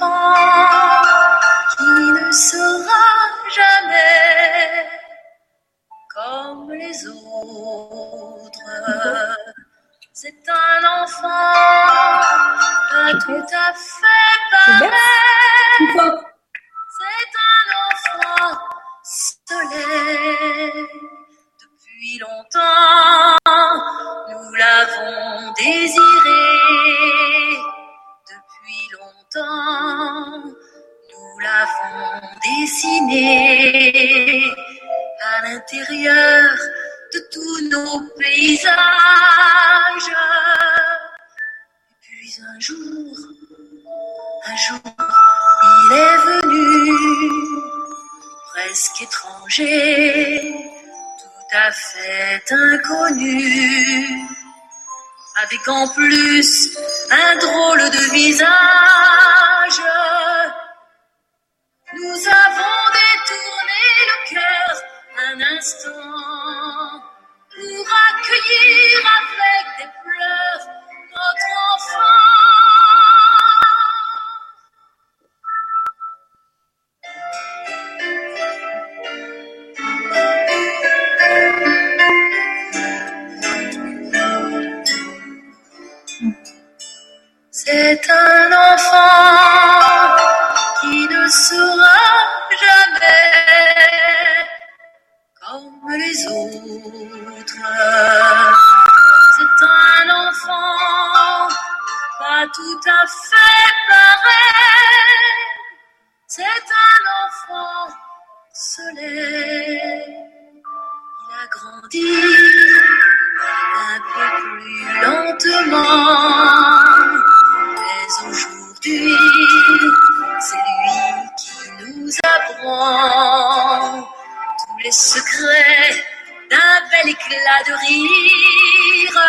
enfant qui ne sera jamais comme les autres. C'est un enfant pas tout à fait pareil. À l'intérieur de tous nos paysages. Et puis un jour, un jour, il est venu, presque étranger, tout à fait inconnu, avec en plus un drôle de visage. Nous avons un instant pour accueillir avec des pleurs notre enfant. C'est un enfant qui ne sera les autres. C'est un enfant pas tout à fait pareil. C'est un enfant soleil. Il a grandi un peu plus lentement. Mais aujourd'hui, c'est lui qui nous apprend bel éclat de rire.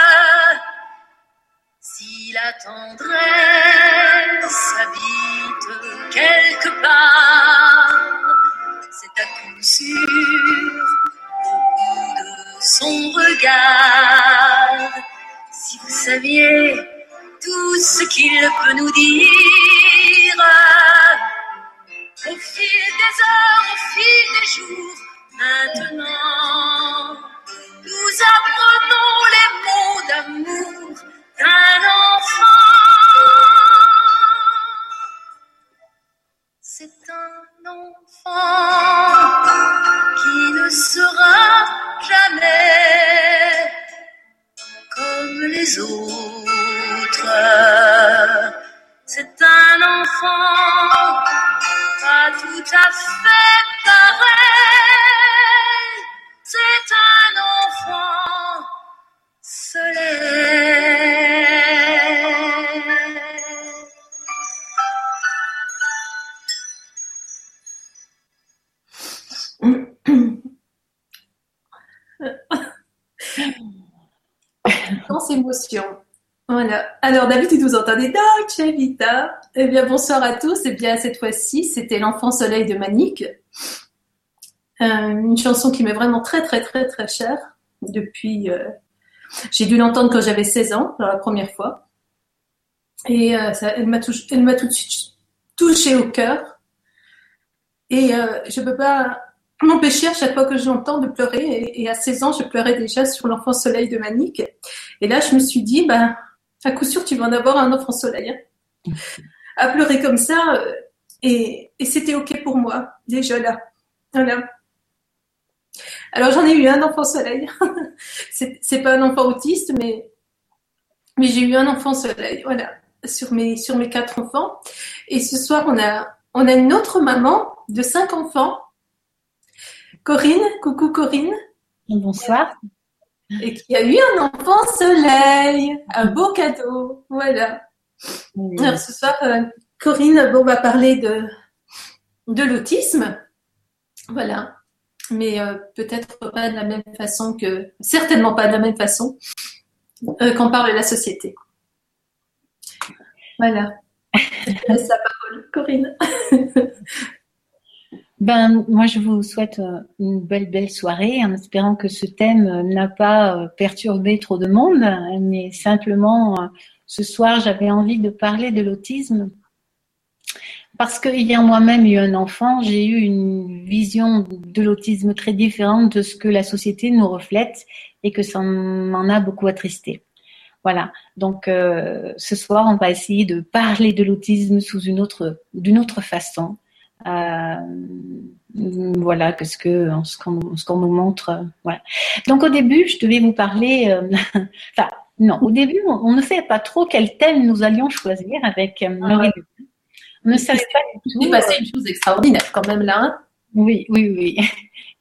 Si la tendresse habite quelque part, c'est à coup sûr au bout de son regard. Si vous saviez tout ce qu'il peut nous dire, au fil des heures, au fil des jours, maintenant, nous apprenons les mots d'amour d'un enfant. C'est un enfant qui ne sera jamais comme les autres. Alors d'habitude vous entendez Dolce Vita. Eh bien bonsoir à tous. Eh bien cette fois-ci c'était l'enfant soleil de Manique. Euh, une chanson qui m'est vraiment très très très très chère depuis. euh, J'ai dû l'entendre quand j'avais 16 ans pour la première fois. Et euh, ça, elle m'a tout de suite touchée au cœur. Et je peux pas m'empêcher à chaque fois que je l'entends de pleurer. Et à 16 ans, je pleurais déjà sur l'enfant soleil de Manique. Et là, je me suis dit, ben, à coup sûr, tu vas en avoir un enfant soleil. hein. À pleurer comme ça. euh, et et c'était OK pour moi, déjà là. Voilà. Alors, j'en ai eu un enfant soleil. c'est c'est pas un enfant autiste, mais, mais j'ai eu un enfant soleil. Voilà. Sur mes, sur mes quatre enfants. Et ce soir, on a, on a une autre maman de cinq enfants. Corinne, coucou Corinne, Bonsoir. Et qui a eu un enfant soleil, un beau cadeau, voilà. Alors ce soir, euh, Corinne bon, va parler de, de l'autisme, voilà, mais euh, peut-être pas de la même façon que, certainement pas de la même façon euh, qu'en parle la société. Voilà. Je laisse la parole, Corinne. Ben, moi, je vous souhaite euh, une belle, belle soirée en espérant que ce thème euh, n'a pas euh, perturbé trop de monde, mais simplement, ce soir, j'avais envie de parler de l'autisme parce qu'ayant moi-même eu un enfant, j'ai eu une vision de l'autisme très différente de ce que la société nous reflète et que ça m'en a beaucoup attristé. Voilà. Donc ce soir, on va essayer de parler de l'autisme sous une autre, d'une autre façon. Euh, voilà, que ce que ce qu'on nous montre. Euh, voilà. Donc au début, je devais vous parler. Euh, enfin, non, au début, on, ne savait pas trop quel thème nous allions choisir avec ah On ne savait pas du tout. passé une chose extraordinaire quand même là. Hein. oui, oui, oui.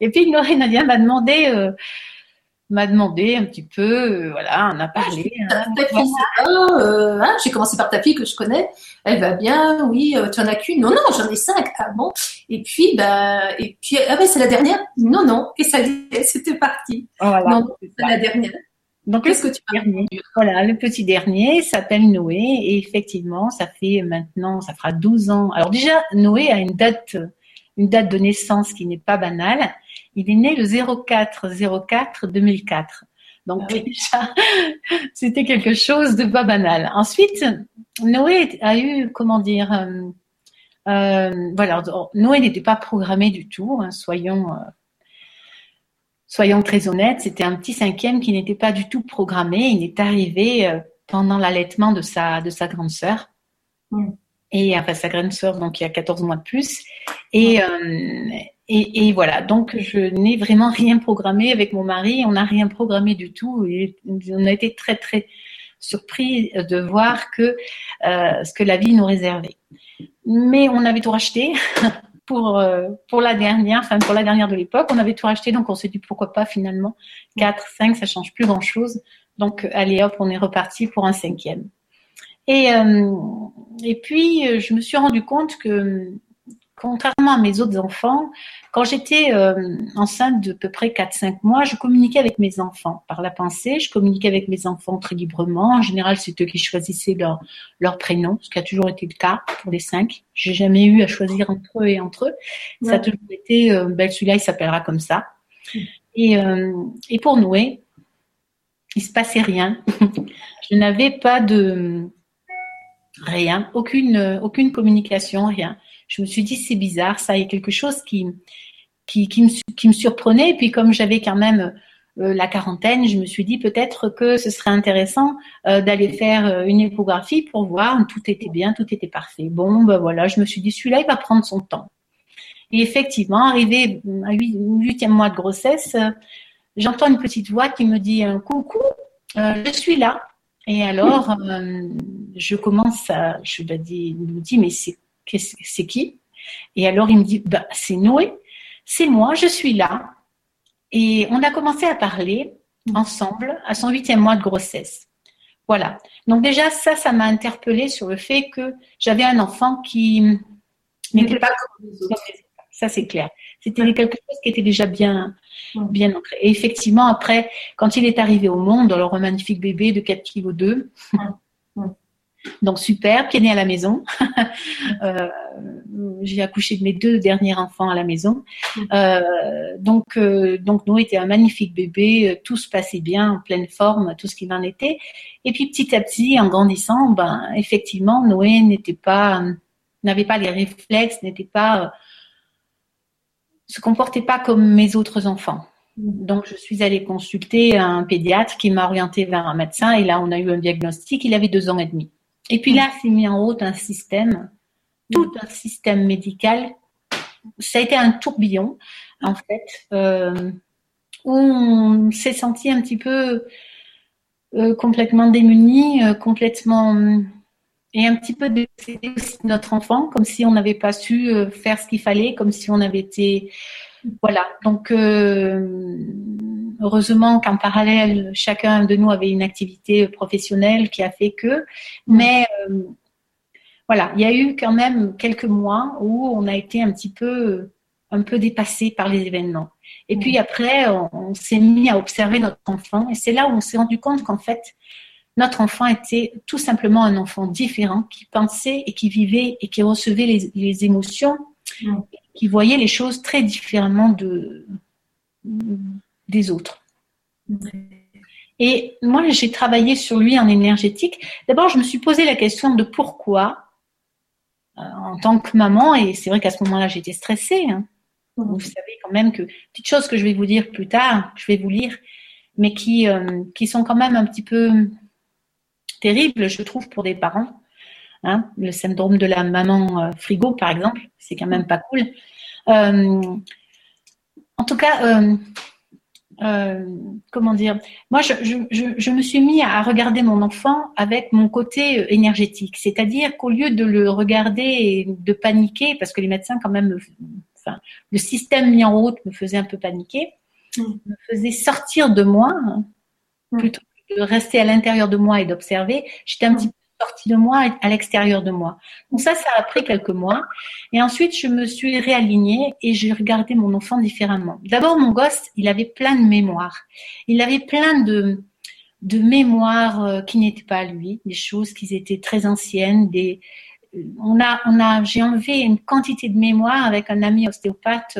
Et puis Laurie Nadia m'a demandé m'a demandé un petit peu, euh, voilà, on a parlé. Hein, fille, euh, hein, j'ai commencé par ta fille que je connais. Elle va bien, oui. Euh, tu en as qu'une Non, non, j'en ai cinq. Ah bon? Et puis, bah, et puis, ah ben c'est la dernière? Non, non. Et ça, c'était parti. Voilà, non, c'est la dernière. Donc qu'est-ce que tu dernier, Voilà, le petit dernier s'appelle Noé et effectivement, ça fait maintenant, ça fera 12 ans. Alors déjà, Noé a une date, une date de naissance qui n'est pas banale. Il est né le 04 04 2004. Donc ah déjà, c'était quelque chose de pas banal. Ensuite, Noé a eu, comment dire, euh, euh, voilà, Noé n'était pas programmé du tout. Hein, soyons, euh, soyons très honnêtes. C'était un petit cinquième qui n'était pas du tout programmé. Il est arrivé pendant l'allaitement de sa de sa grande sœur. Mm. Et enfin sa grande sœur, donc il y a 14 mois de plus. Et, et, voilà, donc je n'ai vraiment rien programmé avec mon mari, on n'a rien programmé du tout. Et on a été très très surpris de voir que euh, ce que la vie nous réservait. Mais on avait tout racheté pour euh, pour la dernière, enfin pour la dernière de l'époque, on avait tout racheté, donc on s'est dit pourquoi pas finalement 4, 5, ça change plus grand chose. Donc allez hop, on est reparti pour un cinquième. Et euh, et puis je me suis rendu compte que contrairement à mes autres enfants, quand j'étais euh, enceinte de peu près 4-5 mois, je communiquais avec mes enfants par la pensée, je communiquais avec mes enfants très librement. En général, c'est eux qui choisissaient leur, leur prénom, ce qui a toujours été le cas pour les cinq. J'ai jamais eu à choisir entre eux et entre eux. Ça a toujours été, euh, ben, celui-là, il s'appellera comme ça. Et, euh, et pour Noé, il se passait rien. je n'avais pas de rien, aucune, aucune communication, rien je me suis dit c'est bizarre, ça, il y quelque chose qui, me, surprenait. Et puis comme j'avais quand même euh, la quarantaine, je me suis dit peut-être que ce serait intéressant euh, d'aller faire euh, une échographie pour voir, tout était bien, tout était parfait. Bon, ben voilà, je me suis dit celui-là, il va prendre son temps. Et effectivement, arrivé à huitième mois de grossesse, j'entends une petite voix qui me dit coucou, je suis là. Et alors, je commence à, je me dis, me dis mais c'est c'est qui? Et alors il me dit, bah, c'est Noé, c'est moi, je suis là. Et on a commencé à parler ensemble à son huitième mois de grossesse. Voilà. Donc déjà, ça, ça m'a interpellée sur le fait que j'avais un enfant qui n'était pas comme les autres. Ça, c'est clair. C'était quelque chose qui était déjà bien, bien ancré. Et effectivement, après, quand il est arrivé au monde, alors un magnifique bébé de 4 kg 2, donc super, qui est né à la maison. euh, j'ai accouché de mes deux derniers enfants à la maison. Euh, donc, euh, donc Noé était un magnifique bébé, tout se passait bien, en pleine forme, tout ce qu'il en était. Et puis petit à petit, en grandissant, ben effectivement, Noé n'était pas, n'avait pas les réflexes, n'était pas, se comportait pas comme mes autres enfants. Donc, je suis allée consulter un pédiatre qui m'a orienté vers un médecin et là, on a eu un diagnostic. Il avait deux ans et demi. Et puis là, c'est mis en route un système, tout un système médical. Ça a été un tourbillon, en fait, euh, où on s'est senti un petit peu euh, complètement démuni, euh, complètement et un petit peu aussi de notre enfant, comme si on n'avait pas su faire ce qu'il fallait, comme si on avait été voilà. Donc heureusement qu'en parallèle, chacun de nous avait une activité professionnelle qui a fait que. Mais euh, voilà, il y a eu quand même quelques mois où on a été un petit peu, un peu dépassé par les événements. Et puis après, on, s'est mis à observer notre enfant, et c'est là où on s'est rendu compte qu'en fait, notre enfant était tout simplement un enfant différent, qui pensait et qui vivait et qui recevait les, les émotions, qui voyait les choses très différemment de des autres. Et moi, j'ai travaillé sur lui en énergétique. D'abord, je me suis posé la question de pourquoi en tant que maman, et c'est vrai qu'à ce moment-là, j'étais stressée. Hein. Mmh. Vous savez quand même que petites choses que je vais vous dire plus tard, je vais vous lire, mais qui qui sont quand même un petit peu terribles, je trouve, pour des parents. Hein. le syndrome de la maman frigo, par exemple, c'est quand même pas cool. en tout cas, euh, comment dire Moi, je, je, me suis mis à regarder mon enfant avec mon côté euh, énergétique, c'est-à-dire qu'au lieu de le regarder et de paniquer, parce que les médecins quand même, enfin, le système mis en route me faisait un peu paniquer, mm. me faisait sortir de moi hein, mm. plutôt de rester à l'intérieur de moi et d'observer. J'étais un petit peu sortie de moi à l'extérieur de moi. Donc ça, ça a pris quelques mois. Et ensuite, je me suis réalignée et j'ai regardé mon enfant différemment. D'abord, mon gosse, il avait plein de mémoires. Il avait plein de, de mémoires euh, qui n'étaient pas lui, des choses qui étaient très anciennes, des, euh, on a, on a, j'ai enlevé une quantité de mémoires avec un ami ostéopathe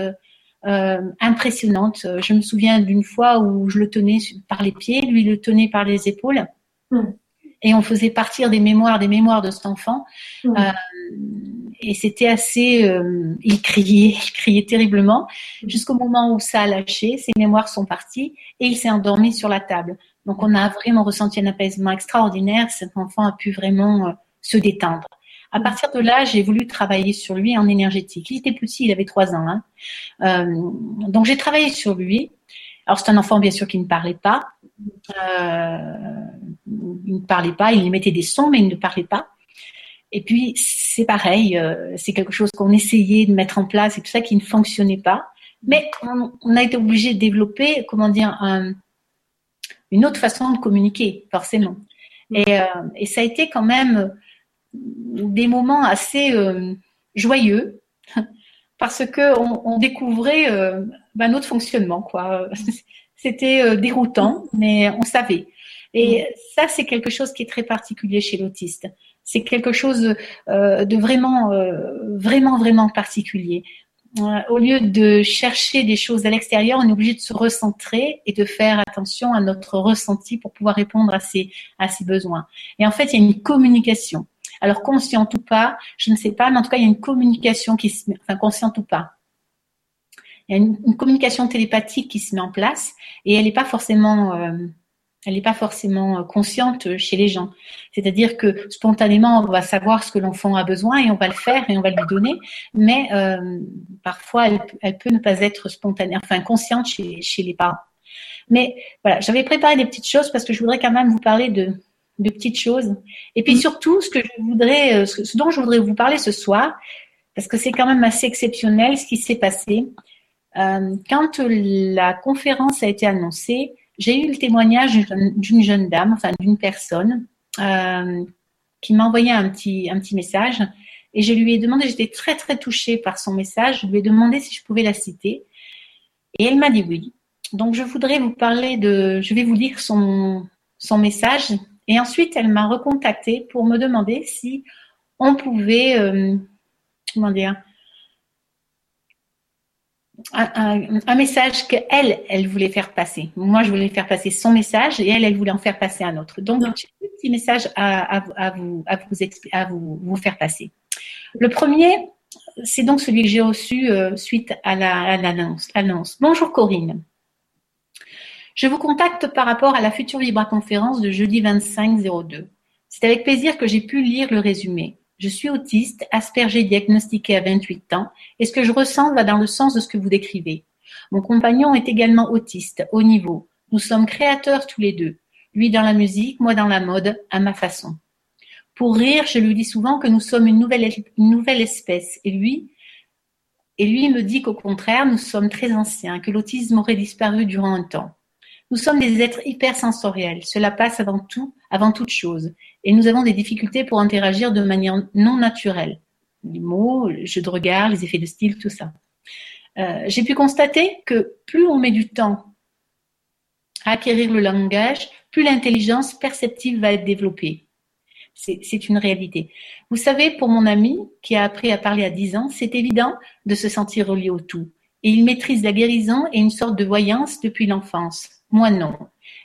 euh, impressionnante. Je me souviens d'une fois où je le tenais par les pieds, lui le tenait par les épaules. Hmm et on faisait partir des mémoires, des mémoires de cet enfant. Mmh. Euh, et c'était assez, euh, il criait, il criait terriblement, mmh. jusqu'au moment où ça a lâché, ses mémoires sont parties et il s'est endormi sur la table. Donc on a vraiment ressenti un apaisement extraordinaire. Cet enfant a pu vraiment se détendre. À mmh. partir de là, j'ai voulu travailler sur lui en énergétique. Il était petit, il avait trois ans. Hein. Euh, donc j'ai travaillé sur lui. Alors c'est un enfant bien sûr qui ne parlait pas. Euh, il ne parlait pas, il émettait des sons mais il ne parlait pas. Et puis c'est pareil, euh, c'est quelque chose qu'on essayait de mettre en place et tout ça qui ne fonctionnait pas. Mais on, a été obligé de développer, comment dire, une autre façon de communiquer, forcément. Et, euh, et, ça a été quand même des moments assez joyeux parce que on, découvrait euh, ben, notre fonctionnement, quoi. C'était euh, déroutant, mais on savait. Et ça, c'est quelque chose qui est très particulier chez l'autiste. C'est quelque chose euh, de vraiment, vraiment, vraiment particulier. au lieu de chercher des choses à l'extérieur, on est obligé de se recentrer et de faire attention à notre ressenti pour pouvoir répondre à ses, à ses besoins. Et en fait, il y a une communication. Alors consciente ou pas, je ne sais pas, mais en tout cas, il y a une communication qui se met, enfin consciente ou pas. Il y a une, communication télépathique qui se met en place et elle n'est pas forcément, euh, elle n'est pas forcément euh, consciente chez les gens. C'est-à-dire que spontanément, on va savoir ce que l'enfant a besoin et on va le faire et on va lui donner, mais euh, parfois, elle, peut ne pas être spontanée, enfin consciente chez, chez les parents. Mais voilà, j'avais préparé des petites choses parce que je voudrais quand même vous parler de, de petites choses. Et puis mm. surtout, ce que je voudrais, euh, ce dont je voudrais vous parler ce soir, parce que c'est quand même assez exceptionnel ce qui s'est passé. Euh, quand la conférence a été annoncée, j'ai eu le témoignage d'une jeune dame, enfin d'une personne, euh, qui m'a envoyé un petit, un petit message. Et je lui ai demandé, j'étais très très touchée par son message, je lui ai demandé si je pouvais la citer. Et elle m'a dit oui. Donc je voudrais vous parler de, je vais vous lire son, son message et ensuite, elle m'a recontacté pour me demander si on pouvait, euh, comment dire, un, message qu'elle, elle voulait faire passer. Moi, je voulais faire passer son message et elle, elle voulait en faire passer un autre. Donc, j'ai un petit message à, vous, à, vous, à vous, vous, faire passer. Le premier, c'est donc celui que j'ai reçu euh, suite à l'annonce. Bonjour Corinne. Je vous contacte par rapport à la future Vibra conférence de jeudi 25-02. C'est avec plaisir que j'ai pu lire le résumé. Je suis autiste, aspergé diagnostiqué à 28 ans, et ce que je ressens va dans le sens de ce que vous décrivez. Mon compagnon est également autiste, haut niveau. Nous sommes créateurs tous les deux. Lui dans la musique, moi dans la mode, à ma façon. Pour rire, je lui dis souvent que nous sommes une nouvelle, une nouvelle espèce, et lui, et lui me dit qu'au contraire, nous sommes très anciens, que l'autisme aurait disparu durant un temps. Nous sommes des êtres hypersensoriels. Cela passe avant tout, avant toute chose. Et nous avons des difficultés pour interagir de manière non naturelle. Les mots, le jeu de regard, les effets de style, tout ça. Euh, j'ai pu constater que plus on met du temps à acquérir le langage, plus l'intelligence perceptive va être développée. C'est une réalité. Vous savez, pour mon ami qui a appris à parler à 10 ans, c'est évident de se sentir relié au tout. Et il maîtrise la guérison et une sorte de voyance depuis l'enfance. Moi, non.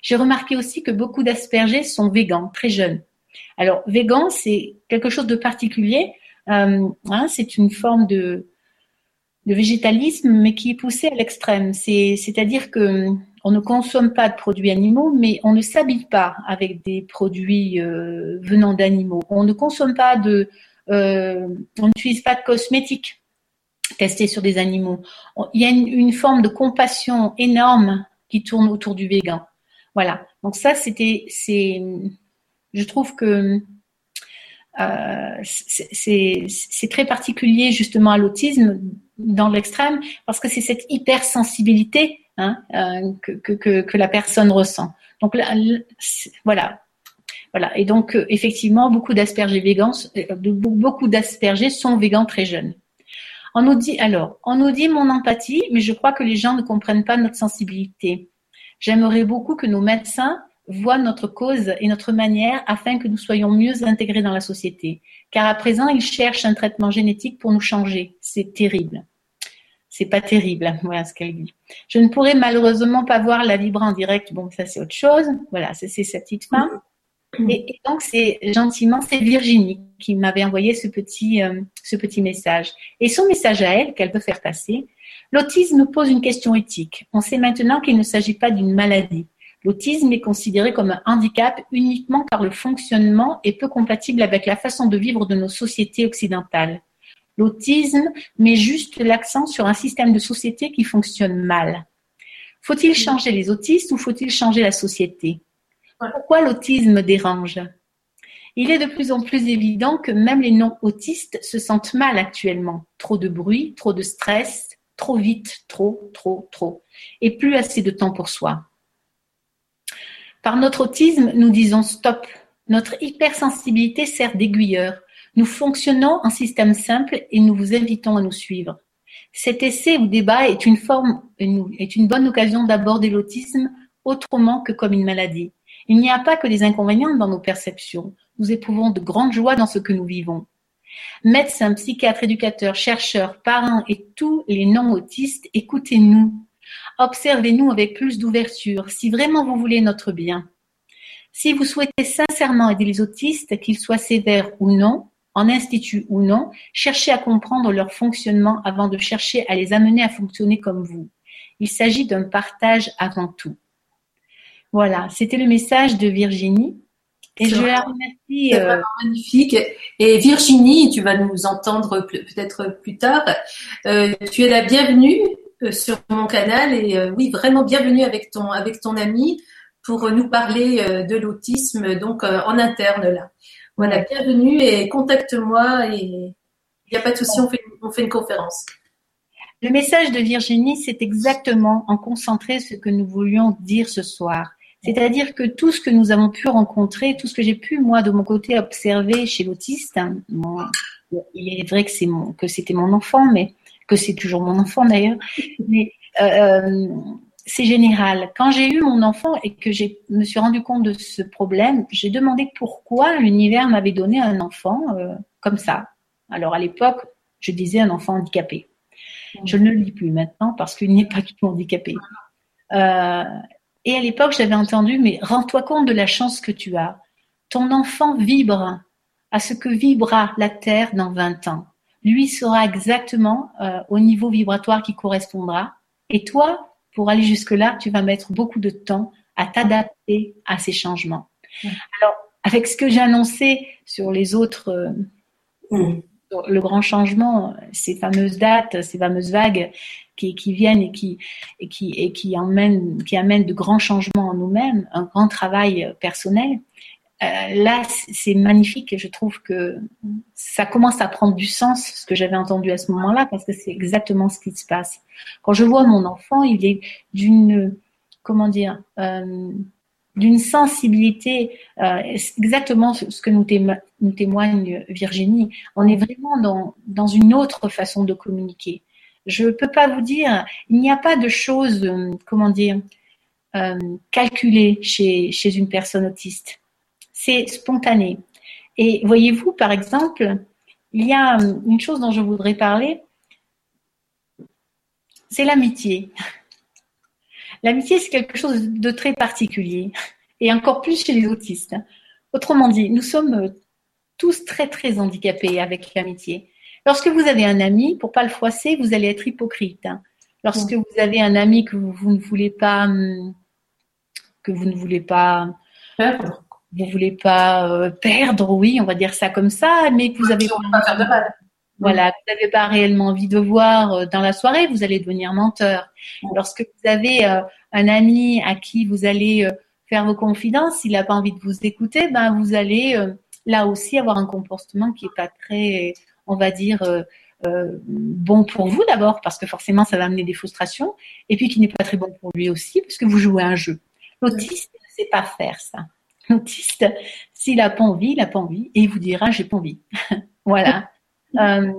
J'ai remarqué aussi que beaucoup d'aspergés sont végans, très jeunes. Alors, végan, c'est quelque chose de particulier. hein, c'est une forme de, végétalisme, mais qui est poussé à l'extrême. C'est-à-dire que on ne consomme pas de produits animaux, mais on ne s'habille pas avec des produits euh, venant d'animaux. On ne consomme pas de, euh, on n'utilise pas de cosmétiques testés sur des animaux. Il y a une, forme de compassion énorme qui tourne autour du végan. Voilà. Donc ça, c'était, c'est, je trouve que euh, c'est très particulier justement à l'autisme dans l'extrême parce que c'est cette hypersensibilité hein, euh, que, la personne ressent. Donc voilà. Voilà. Et donc, euh, effectivement, beaucoup d'aspergés végans, beaucoup d'aspergés sont végans très jeunes. On nous dit, alors, on nous dit mon empathie, mais je crois que les gens ne comprennent pas notre sensibilité. J'aimerais beaucoup que nos médecins voient notre cause et notre manière afin que nous soyons mieux intégrés dans la société. Car à présent, ils cherchent un traitement génétique pour nous changer. C'est terrible. C'est pas terrible, voilà ce qu'elle dit. Je ne pourrais malheureusement pas voir la vibra en direct. Bon, ça c'est autre chose. Voilà, c'est cette petite femme. Et, donc c'est gentiment, c'est Virginie qui m'avait envoyé ce petit, euh, ce petit message. Et son message à elle qu'elle veut faire passer. L'autisme pose une question éthique. On sait maintenant qu'il ne s'agit pas d'une maladie. L'autisme est considéré comme un handicap uniquement car le fonctionnement est peu compatible avec la façon de vivre de nos sociétés occidentales. L'autisme met juste l'accent sur un système de société qui fonctionne mal. Faut-il changer les autistes ou faut-il changer la société? Pourquoi l'autisme dérange? Il est de plus en plus évident que même les non-autistes se sentent mal actuellement. Trop de bruit, trop de stress, trop vite, trop, trop, trop, et plus assez de temps pour soi. Par notre autisme, nous disons stop. Notre hypersensibilité sert d'aiguilleur. Nous fonctionnons en système simple et nous vous invitons à nous suivre. Cet essai ou débat est une forme, est une bonne occasion d'aborder l'autisme autrement que comme une maladie. Il n'y a pas que des inconvénients dans nos perceptions. Nous éprouvons de grandes joies dans ce que nous vivons. Médecins, psychiatres, éducateurs, chercheurs, parents et tous les non-autistes, écoutez-nous. Observez-nous avec plus d'ouverture si vraiment vous voulez notre bien. Si vous souhaitez sincèrement aider les autistes, qu'ils soient sévères ou non, en institut ou non, cherchez à comprendre leur fonctionnement avant de chercher à les amener à fonctionner comme vous. Il s'agit d'un partage avant tout. Voilà, c'était le message de Virginie. Et je la remercie. C'est vraiment magnifique. Et Virginie, tu vas nous entendre peut-être plus tard. Euh, tu es la bienvenue euh, sur mon canal et euh, oui, vraiment bienvenue avec ton avec ton ami pour nous parler euh, de l'autisme donc en interne là. Voilà, bienvenue et contacte-moi et il n'y a pas de souci, on fait, on fait une conférence. Le message de Virginie, c'est exactement en concentré ce que nous voulions dire ce soir. C'est-à-dire que tout ce que nous avons pu rencontrer, tout ce que j'ai pu moi de mon côté observer chez l'autiste, hein, il est vrai que c'est mon c'était mon enfant, mais que c'est toujours mon enfant d'ailleurs, mais euh, euh, c'est général. Quand j'ai eu mon enfant et que je me suis rendu compte de ce problème, j'ai demandé pourquoi l'univers m'avait donné un enfant euh, comme ça. Alors à l'époque, je disais un enfant handicapé. Je ne le dis plus maintenant parce qu'il n'est pas du tout handicapé. Et à l'époque, j'avais entendu, mais rends-toi compte de la chance que tu as. Ton enfant vibre à ce que vibrera la Terre dans 20 ans lui sera exactement euh, au niveau vibratoire qui correspondra. Et toi, pour aller jusque-là, tu vas mettre beaucoup de temps à t'adapter à ces changements. Alors, avec ce que j'ai annoncé sur les autres, euh, le grand changement, ces fameuses dates, ces fameuses vagues qui, viennent et qui, et qui, et qui, emmènent, qui amènent de grands changements en nous-mêmes, un grand travail personnel, euh, là, c'est magnifique et je trouve que ça commence à prendre du sens, ce que j'avais entendu à ce moment-là, parce que c'est exactement ce qui se passe. Quand je vois mon enfant, il est d'une, comment dire, euh, d'une sensibilité, euh, exactement ce que nous, nous, témoigne Virginie. On est vraiment dans, dans une autre façon de communiquer. Je ne peux pas vous dire, il n'y a pas de choses, euh, comment dire, euh, calculées chez, chez une personne autiste c'est spontané. Et voyez-vous, par exemple, il y a une chose dont je voudrais parler, c'est l'amitié. L'amitié, c'est quelque chose de très particulier, et encore plus chez les autistes. Autrement dit, nous sommes tous très très handicapés avec l'amitié. Lorsque vous avez un ami, pour pas le froisser, vous allez être hypocrite. Hein. Lorsque vous avez un ami que vous, ne voulez pas, hum, que vous ne voulez pas perdre, vous voulez pas euh, perdre, oui, on va dire ça comme ça, mais que vous avez pas, faire de mal. Voilà, vous n'avez pas réellement envie de voir euh, dans la soirée, vous allez devenir menteur. Lorsque vous avez euh, un ami à qui vous allez faire vos confidences, s'il n'a pas envie de vous écouter, ben vous allez là aussi avoir un comportement qui est pas très, on va dire, euh, bon pour vous d'abord, parce que forcément ça va amener des frustrations, et puis qui n'est pas très bon pour lui aussi, parce que vous jouez un jeu. L'autiste ne sait pas faire ça. L'autiste, s'il n'a pas envie, il n'a pas envie, et il vous dira j'ai pas envie. voilà. Euh,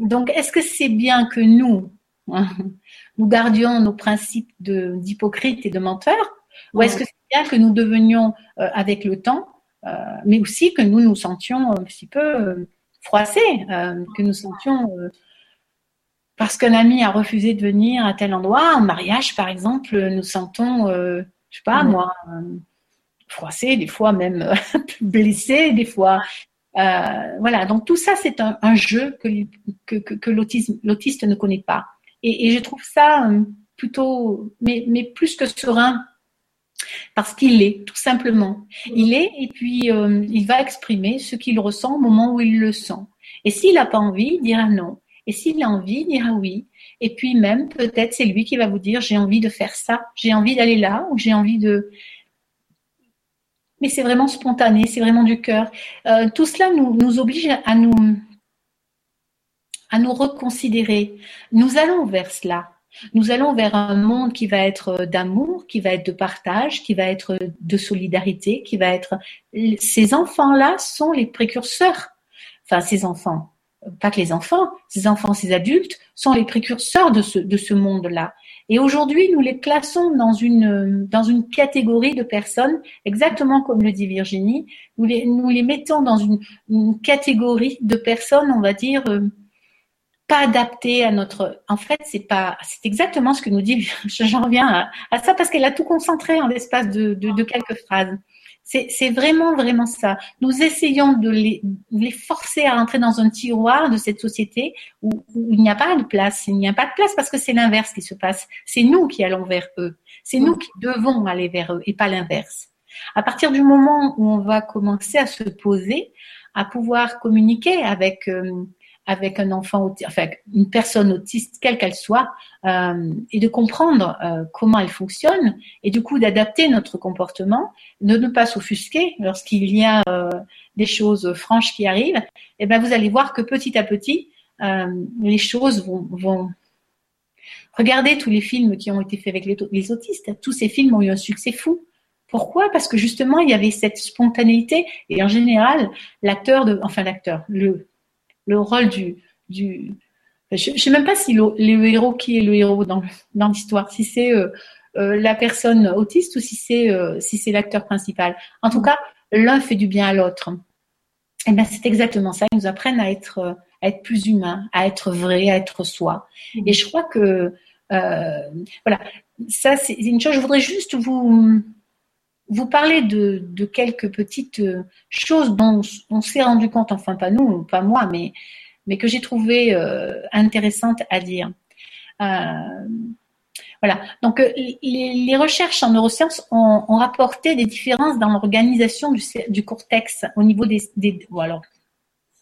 donc, est-ce que c'est bien que nous, nous gardions nos principes d'hypocrite et de menteur, ou est-ce que c'est bien que nous devenions euh, avec le temps, mais aussi que nous nous sentions un petit peu froissés, euh, que nous sentions euh, parce qu'un ami a refusé de venir à tel endroit, en mariage par exemple, nous sentons, euh, je sais pas moi, froissés, des fois même blessés, des fois. voilà, donc tout ça c'est un, jeu que, que, que, l'autiste ne connaît pas. Et, je trouve ça plutôt, mais, mais plus que serein, parce qu'il est, tout simplement. Il est et puis euh, il va exprimer ce qu'il ressent au moment où il le sent. Et s'il n'a pas envie, il dira non. Et s'il a envie, il dira oui. Et puis même, peut-être, c'est lui qui va vous dire, j'ai envie de faire ça, j'ai envie d'aller là, ou j'ai envie de... Mais c'est vraiment spontané, c'est vraiment du cœur. Euh, tout cela nous, nous oblige à nous, à nous reconsidérer. Nous allons vers cela. Nous allons vers un monde qui va être d'amour, qui va être de partage, qui va être de solidarité, qui va être... Ces enfants-là sont les précurseurs. Enfin, ces enfants, pas que les enfants, ces enfants, ces adultes sont les précurseurs de ce, de ce monde-là. Et aujourd'hui, nous les classons dans une, dans une catégorie de personnes, exactement comme le dit Virginie. Nous les, nous les mettons dans une, catégorie de personnes, on va dire, euh, pas adapté à notre. En fait, c'est pas. C'est exactement ce que nous dit. J'en reviens à, ça parce qu'elle a tout concentré en l'espace de, de, quelques phrases. C'est vraiment, vraiment ça. Nous essayons de les, les, forcer à entrer dans un tiroir de cette société où, où il n'y a pas de place. Il n'y a pas de place parce que c'est l'inverse qui se passe. C'est nous qui allons vers eux. C'est nous qui devons aller vers eux et pas l'inverse. À partir du moment où on va commencer à se poser, à pouvoir communiquer avec euh, avec un enfant, enfin une personne autiste, quelle qu'elle soit, euh, et de comprendre euh, comment elle fonctionne, et du coup d'adapter notre comportement, de ne pas s'offusquer lorsqu'il y a euh, des choses franches qui arrivent. Et eh ben vous allez voir que petit à petit, euh, les choses vont, vont. Regardez tous les films qui ont été faits avec les, les autistes. Tous ces films ont eu un succès fou. Pourquoi? Parce que justement, il y avait cette spontanéité et en général, l'acteur enfin l'acteur, le le rôle du, du je ne sais même pas si le, héros qui est le héros dans, dans l'histoire, si c'est euh, euh, la personne autiste ou si c'est euh, si c'est l'acteur principal. En tout cas, l'un fait du bien à l'autre. Et eh ben c'est exactement ça. Ils nous apprennent à être à être plus humain, à être vrai, à être soi. Et je crois que voilà, ça c'est une chose. Je voudrais juste vous vous parler de, quelques petites euh, choses dont on s'est rendu compte, enfin pas nous, pas moi, mais, que j'ai trouvé euh, intéressantes à dire. Euh, voilà. Donc les, recherches en neurosciences ont, rapporté des différences dans l'organisation du, cortex au niveau des, bon alors,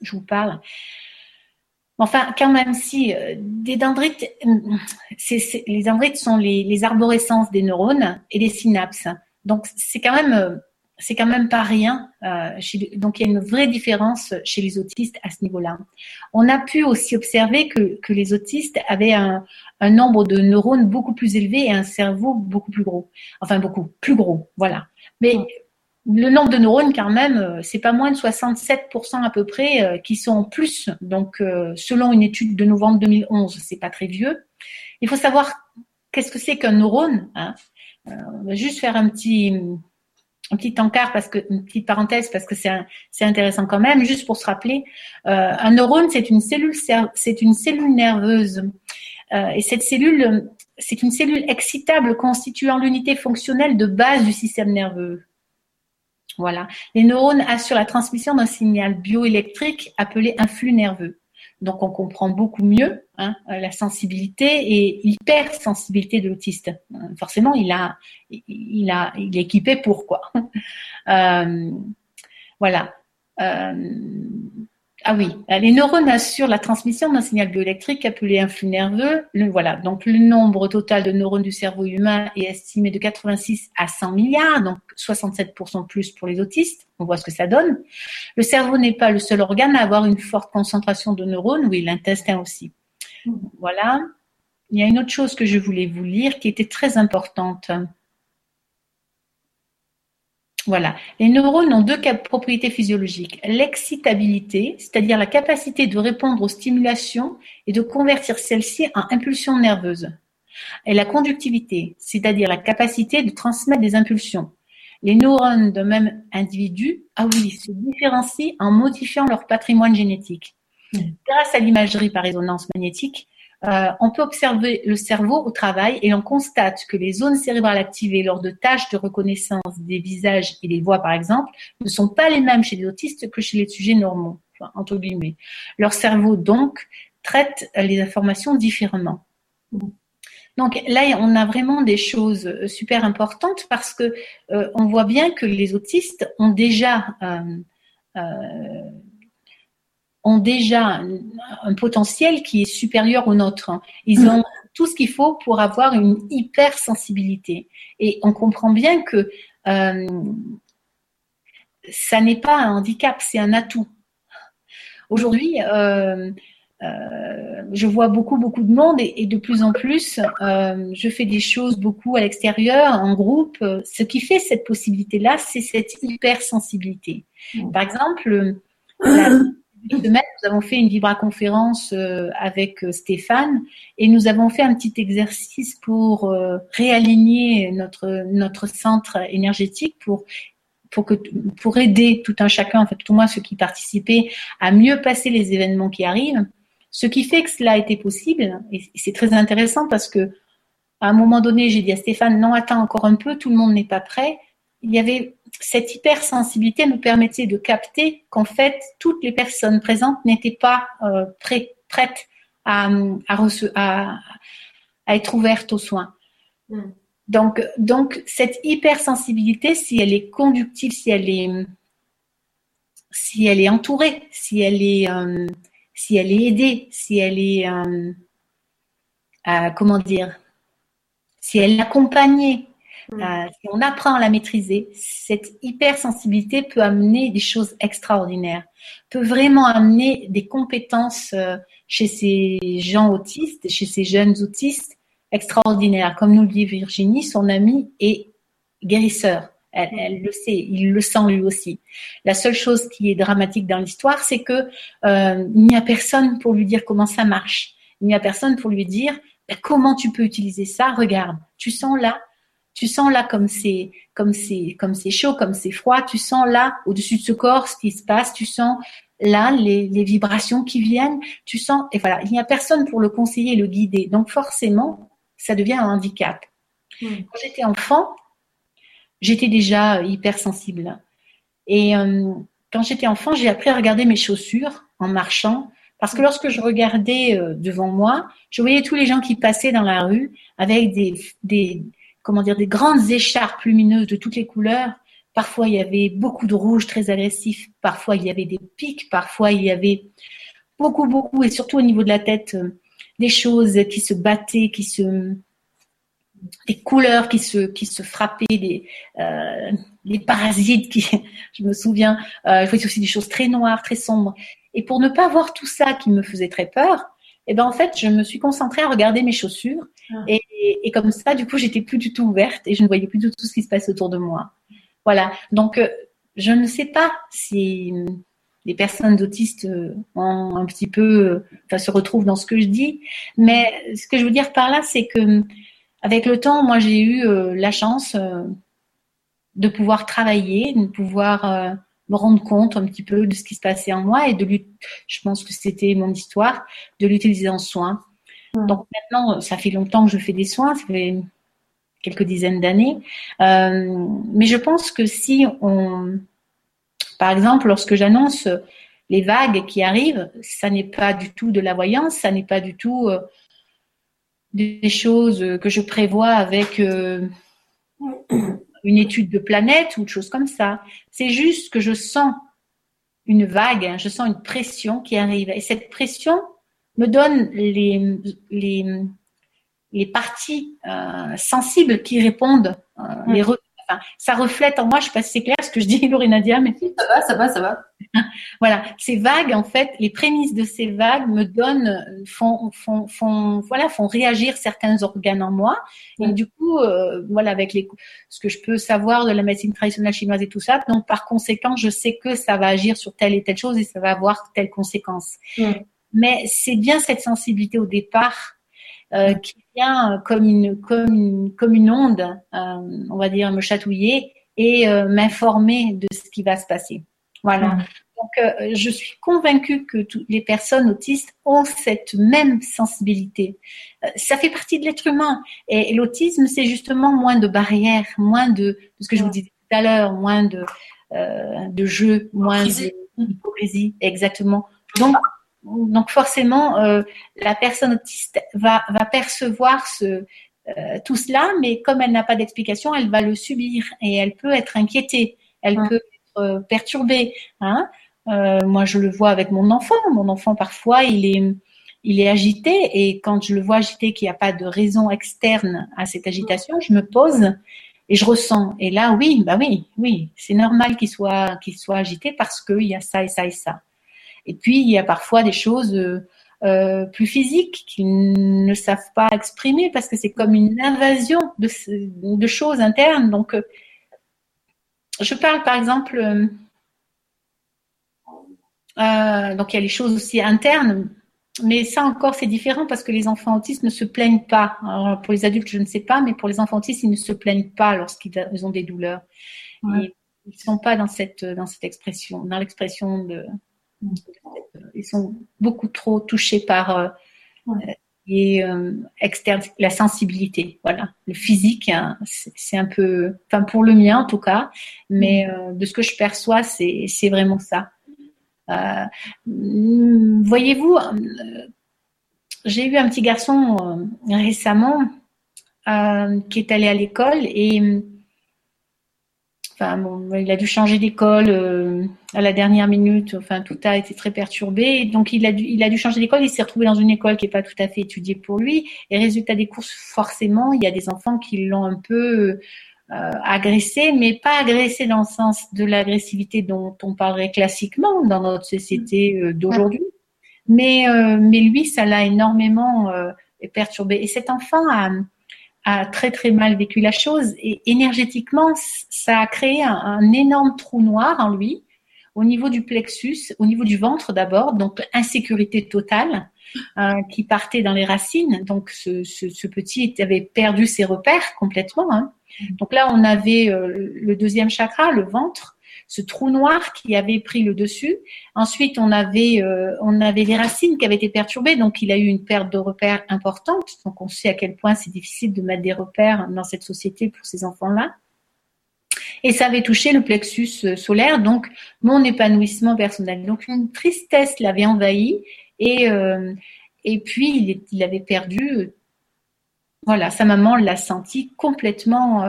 je vous parle. Enfin, quand même, si des dendrites, les dendrites sont les arborescences des neurones et des synapses. Donc c'est quand même euh, c'est quand même pas rien. Euh, donc il y a une vraie différence chez les autistes à ce niveau-là. On a pu aussi observer que, que les autistes avaient un, un, nombre de neurones beaucoup plus élevé et un cerveau beaucoup plus gros. Enfin beaucoup plus gros, voilà. Mais le nombre de neurones quand même, euh, c'est pas moins de 67% à peu près qui sont en plus. Donc selon une étude de novembre 2011, c'est pas très vieux. Il faut savoir qu'est-ce que c'est qu'un neurone. Hein? On va juste faire un petit, un petit encart parce que une petite parenthèse parce que c'est c'est intéressant quand même juste pour se rappeler euh, un neurone c'est une cellule c'est une cellule nerveuse euh, et cette cellule c'est une cellule excitable constituant l'unité fonctionnelle de base du système nerveux Voilà. Les neurones assurent la transmission d'un signal bioélectrique appelé un flux nerveux. Donc on comprend beaucoup mieux hein, la sensibilité et l'hypersensibilité de l'autiste. Forcément, il a, il a, est équipé pour quoi. Euh, voilà. Euh, ah oui, les neurones assurent la transmission d'un signal bioélectrique appelé un flux nerveux. voilà, donc le nombre total de neurones du cerveau humain est estimé de 86 à 100 milliards, donc 67% plus pour les autistes. On voit ce que ça donne. Le cerveau n'est pas le seul organe à avoir une forte concentration de neurones, oui, l'intestin aussi. Voilà. Il y a une autre chose que je voulais vous lire qui était très importante. Voilà. Les neurones ont deux propriétés physiologiques. L'excitabilité, c'est-à-dire la capacité de répondre aux stimulations et de convertir celles-ci en impulsions nerveuses. Et la conductivité, c'est-à-dire la capacité de transmettre des impulsions. Les neurones d'un même individu, ah oui, se différencient en modifiant leur patrimoine génétique. Mmh. Grâce à l'imagerie par résonance magnétique, euh, on peut observer le cerveau au travail et on constate que les zones cérébrales activées lors de tâches de reconnaissance des visages et des voix, par exemple, ne sont pas les mêmes chez les autistes que chez les sujets normaux, entre guillemets. Leur cerveau, donc, traite les informations différemment. Donc là, on a vraiment des choses super importantes parce que euh, on voit bien que les autistes ont déjà euh, ont déjà un, potentiel qui est supérieur au nôtre. Ils mm. ont tout ce qu'il faut pour avoir une hypersensibilité. Et on comprend bien que euh, ça n'est pas un handicap, c'est un atout. Aujourd'hui, euh, euh, je vois beaucoup, beaucoup de monde et, de plus en plus, je fais des choses beaucoup à l'extérieur, en groupe. Ce qui fait cette possibilité-là, c'est cette hypersensibilité. Mm. Par exemple, la, semaine, nous avons fait une vibra-conférence euh, avec euh, Stéphane et nous avons fait un petit exercice pour euh, réaligner notre, notre centre énergétique pour pour, que, pour aider tout un chacun, en fait, tout moi, ceux qui participaient, à mieux passer les événements qui arrivent. Ce qui fait que cela a été possible, et c'est très intéressant parce que à un moment donné, j'ai dit à Stéphane, non, attends encore un peu, tout le monde n'est pas prêt. Il y avait cette hypersensibilité me permettait de capter qu'en fait, toutes les personnes présentes n'étaient pas euh, prêtes à, à, à, être ouvertes aux soins. Hmm. Donc, donc, cette hypersensibilité, si elle est conductive, si elle est, si elle est entourée, si elle est, euh, si elle est aidée, si elle est, euh, comment dire, si elle est accompagnée, Mm. Euh, si on apprend à la maîtriser, cette hypersensibilité peut amener des choses extraordinaires, peut vraiment amener des compétences euh, chez ces gens autistes, chez ces jeunes autistes extraordinaires. Comme nous le dit Virginie, son amie est guérisseur. Elle, mm. elle, le sait, il le sent lui aussi. La seule chose qui est dramatique dans l'histoire, c'est que euh, il n'y a personne pour lui dire comment ça marche. Il n'y a personne pour lui dire ben, comment tu peux utiliser ça? Regarde, tu sens là, tu sens là comme c'est comme c'est comme c'est chaud, comme c'est froid. Tu sens là au-dessus de ce corps ce qui se passe. Tu sens là les, les vibrations qui viennent. Tu sens et voilà, il n'y a personne pour le conseiller, le guider. Donc forcément, ça devient un handicap. Quand j'étais enfant, j'étais déjà hypersensible. Et euh, quand j'étais enfant, j'ai appris à regarder mes chaussures en marchant. Parce que lorsque je regardais euh, devant moi, je voyais tous les gens qui passaient dans la rue avec des, des, comment dire, des grandes écharpes lumineuses de toutes les couleurs. Parfois, il y avait beaucoup de rouge très agressif. Parfois, il y avait des pics. Parfois, il y avait beaucoup, beaucoup, et surtout au niveau de la tête, euh, des choses qui se battaient, qui se, des couleurs qui se, qui se frappaient, des, euh, les parasites qui, je me souviens, euh, je voyais aussi des choses très noires, très sombres. Et pour ne pas voir tout ça qui me faisait très peur, eh ben en fait, je me suis concentrée à regarder mes chaussures ah. et, et, comme ça, du coup, j'étais plus du tout ouverte et je ne voyais plus du tout ce qui se passe autour de moi. Voilà. Donc, euh, je ne sais pas si les personnes autistes euh, ont un petit peu, euh, enfin, se retrouvent dans ce que je dis, mais ce que je veux dire par là, c'est que avec le temps, moi, j'ai eu la chance de pouvoir travailler, de pouvoir me rendre compte un petit peu de ce qui se passait en moi et de lui, je pense que c'était mon histoire, de l'utiliser en soins. Donc maintenant, ça fait longtemps que je fais des soins, ça fait quelques dizaines d'années. Euh, mais je pense que si on, par exemple, lorsque j'annonce les vagues qui arrivent, ça n'est pas du tout de la voyance, ça n'est pas du tout euh, des choses que je prévois avec euh, une étude de planète ou de choses comme ça. C'est juste que je sens une vague, hein, je sens une pression qui arrive. Et cette pression me donne les, les, les parties euh, sensibles qui répondent, euh, les ça reflète en moi, je sais pas si c'est clair ce que je dis, Laurie Nadia, mais ça va, ça va, ça va. voilà, ces vagues, en fait, les prémices de ces vagues me donnent, font, font, font voilà, font réagir certains organes en moi. Et du coup, euh, voilà, avec les, ce que je peux savoir de la médecine traditionnelle chinoise et tout ça, donc par conséquent, je sais que ça va agir sur telle et telle chose et ça va avoir telle conséquence. Mais c'est bien cette sensibilité au départ euh, qui vient comme une, comme une, comme une onde, euh, on va dire, me chatouiller et euh, m'informer de ce qui va se passer. Voilà. Donc, je suis convaincue que toutes les personnes autistes ont cette même sensibilité. ça fait partie de l'être humain. Et, l'autisme, c'est justement moins de barrières, moins de, ce que je vous disais tout à l'heure, moins de, de jeux, moins d'hypocrisie. Exactement. Donc, donc forcément, euh, la personne autiste va, va percevoir ce, euh, tout cela, mais comme elle n'a pas d'explication, elle va le subir et elle peut être inquiétée, elle peut être euh, perturbée. Hein moi, je le vois avec mon enfant. Mon enfant, parfois, il est, il est agité et quand je le vois agité, qu'il n'y a pas de raison externe à cette agitation, je me pose et je ressens. Et là, oui, bah oui, oui, c'est normal qu'il soit, qu'il soit agité parce qu'il y a ça et ça et ça. Et puis, il y a parfois des choses euh, euh, plus physiques qu'ils ne savent pas exprimer parce que c'est comme une invasion de, de, choses internes. Donc, euh, je parle par exemple, donc il y a les choses aussi internes, mais ça encore c'est différent parce que les enfants autistes ne se plaignent pas. Alors, pour les adultes, je ne sais pas, mais pour les enfants autistes, ils ne se plaignent pas lorsqu'ils ont des douleurs. ils ne sont pas dans cette, dans cette expression, dans l'expression de, ils sont beaucoup trop touchés par euh, et euh, externe, la sensibilité, voilà. Le physique, hein, c'est un peu, enfin pour le mien en tout cas, mais mm. euh, de ce que je perçois, c'est vraiment ça. Voyez-vous, j'ai eu un petit garçon récemment qui est allé à l'école et Enfin, bon, il a dû changer d'école euh, à la dernière minute. Enfin, tout a été très perturbé. Donc, il a dû, il a dû changer d'école. Il s'est retrouvé dans une école qui n'est pas tout à fait étudiée pour lui. Et résultat des courses, forcément, il y a des enfants qui l'ont un peu euh, agressé, mais pas agressé dans le sens de l'agressivité dont on parlerait classiquement dans notre société euh, d'aujourd'hui. Mais, mais lui, ça l'a énormément perturbé. Et cet enfant a a très très mal vécu la chose et énergétiquement, ça a créé un, énorme trou noir en lui au niveau du plexus, au niveau du ventre d'abord, donc insécurité totale euh, qui partait dans les racines. Donc ce, ce, ce, petit avait perdu ses repères complètement. Hein. Donc là, on avait euh, le deuxième chakra, le ventre, ce trou noir qui avait pris le dessus. Ensuite, on avait, euh, on avait les racines qui avaient été perturbées, donc il a eu une perte de repères importante. Donc on sait à quel point c'est difficile de mettre des repères dans cette société pour ces enfants-là. Et ça avait touché le plexus euh, solaire, donc mon épanouissement personnel. Donc une tristesse l'avait envahi et, euh, et puis il, avait perdu. voilà, sa maman l'a senti complètement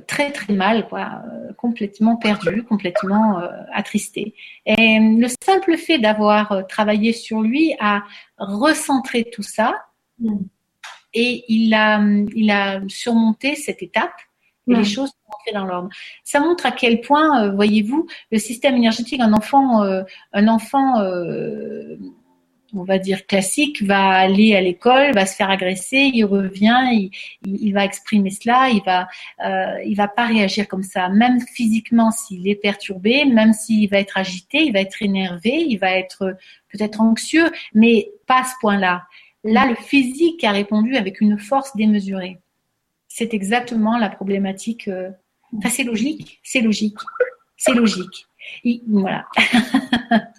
très très mal, quoi, euh, complètement perdu, complètement euh, attristé. Et le simple fait d'avoir euh, travaillé sur lui a recentré tout ça mm. et il a, il a surmonté cette étape et les mm. choses sont entrées dans l'ordre. Ça montre à quel point, voyez-vous, le système énergétique, un enfant, un enfant on va dire classique, va aller à l'école, va se faire agresser, il revient, il, va exprimer cela, il va, euh, il va pas réagir comme ça, même physiquement s'il est perturbé, même s'il va être agité, il va être énervé, il va être peut-être anxieux, mais pas à ce point-là. Là, le physique a répondu avec une force démesurée. C'est exactement la problématique. Euh, enfin, c'est logique, c'est logique, c'est logique. voilà.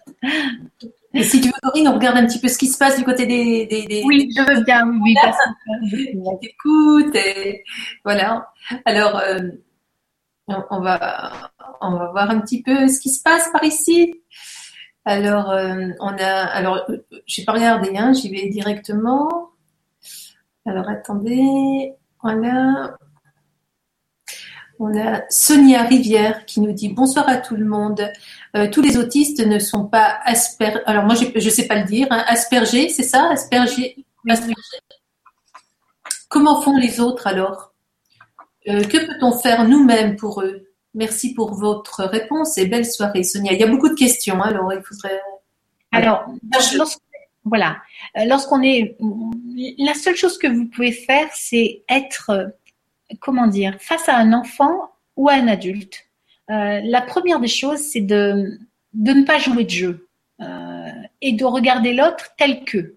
Et si tu veux Corinne, on regarde un petit peu ce qui se passe du côté des. des, oui, je veux bien, oui, Écoute, et voilà. Alors, euh, on, va, on va voir un petit peu ce qui se passe par ici. Alors, euh, on a, alors, j'ai pas regardé, hein, j'y vais directement. Alors, attendez, voilà. On a Sonia Rivière qui nous dit bonsoir à tout le monde. Euh, tous les autistes ne sont pas asper. Alors moi je ne sais pas le dire. Hein. Aspergés, c'est ça? Aspergés. Comment font les autres alors? Euh, Que peut-on faire nous-mêmes pour eux? Merci pour votre réponse et belle soirée, Sonia. Il y a beaucoup de questions, hein, alors il faudrait. Alors, voilà. Euh, lorsqu'on est, la seule chose que vous pouvez faire, c'est être comment dire, face à un enfant ou à un adulte, euh, la première des choses, c'est de, de ne pas jouer de jeu euh, et de regarder l'autre tel que.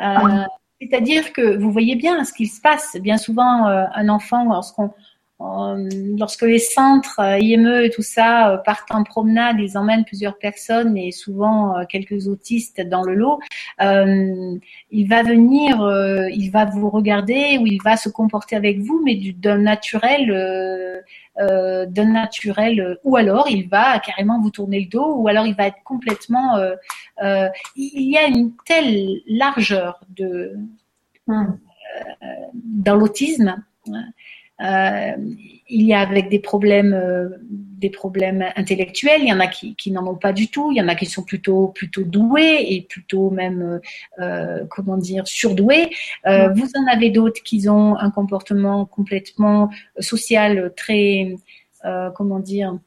Euh, c'est-à-dire que vous voyez bien ce qu'il se passe. Bien souvent, un enfant, lorsqu'on lorsque les centres IME et tout ça partent en promenade, ils emmènent plusieurs personnes et souvent quelques autistes dans le lot. il va venir, il va vous regarder ou il va se comporter avec vous, mais d'un naturel, d'un naturel, ou alors il va carrément vous tourner le dos, ou alors il va être complètement. il y a une telle largeur de hum. dans l'autisme euh, il y a avec des problèmes, euh, des problèmes intellectuels. Il y en a qui, qui n'en ont pas du tout. Il y en a qui sont plutôt plutôt doués et plutôt même euh, comment dire surdoués. Vous en avez d'autres qui ont un comportement complètement social très comment dire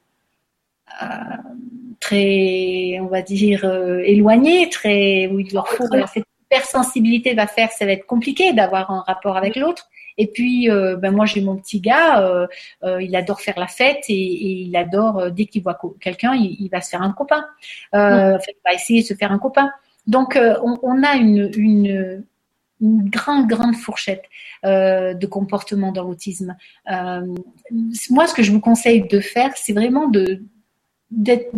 très, on va dire, éloigné, très, où il leur faut, cette hypersensibilité va faire, ça va être compliqué d'avoir un rapport avec l'autre. Et puis, euh, ben moi j'ai mon petit gars, euh, euh, il adore faire la fête et, il adore dès qu'il voit quelqu'un, il, va se faire un copain. il va essayer de se faire un copain. Donc, on, a une, une, grande, grande fourchette de comportement dans l'autisme. moi, ce que je vous conseille de faire, c'est vraiment de d'être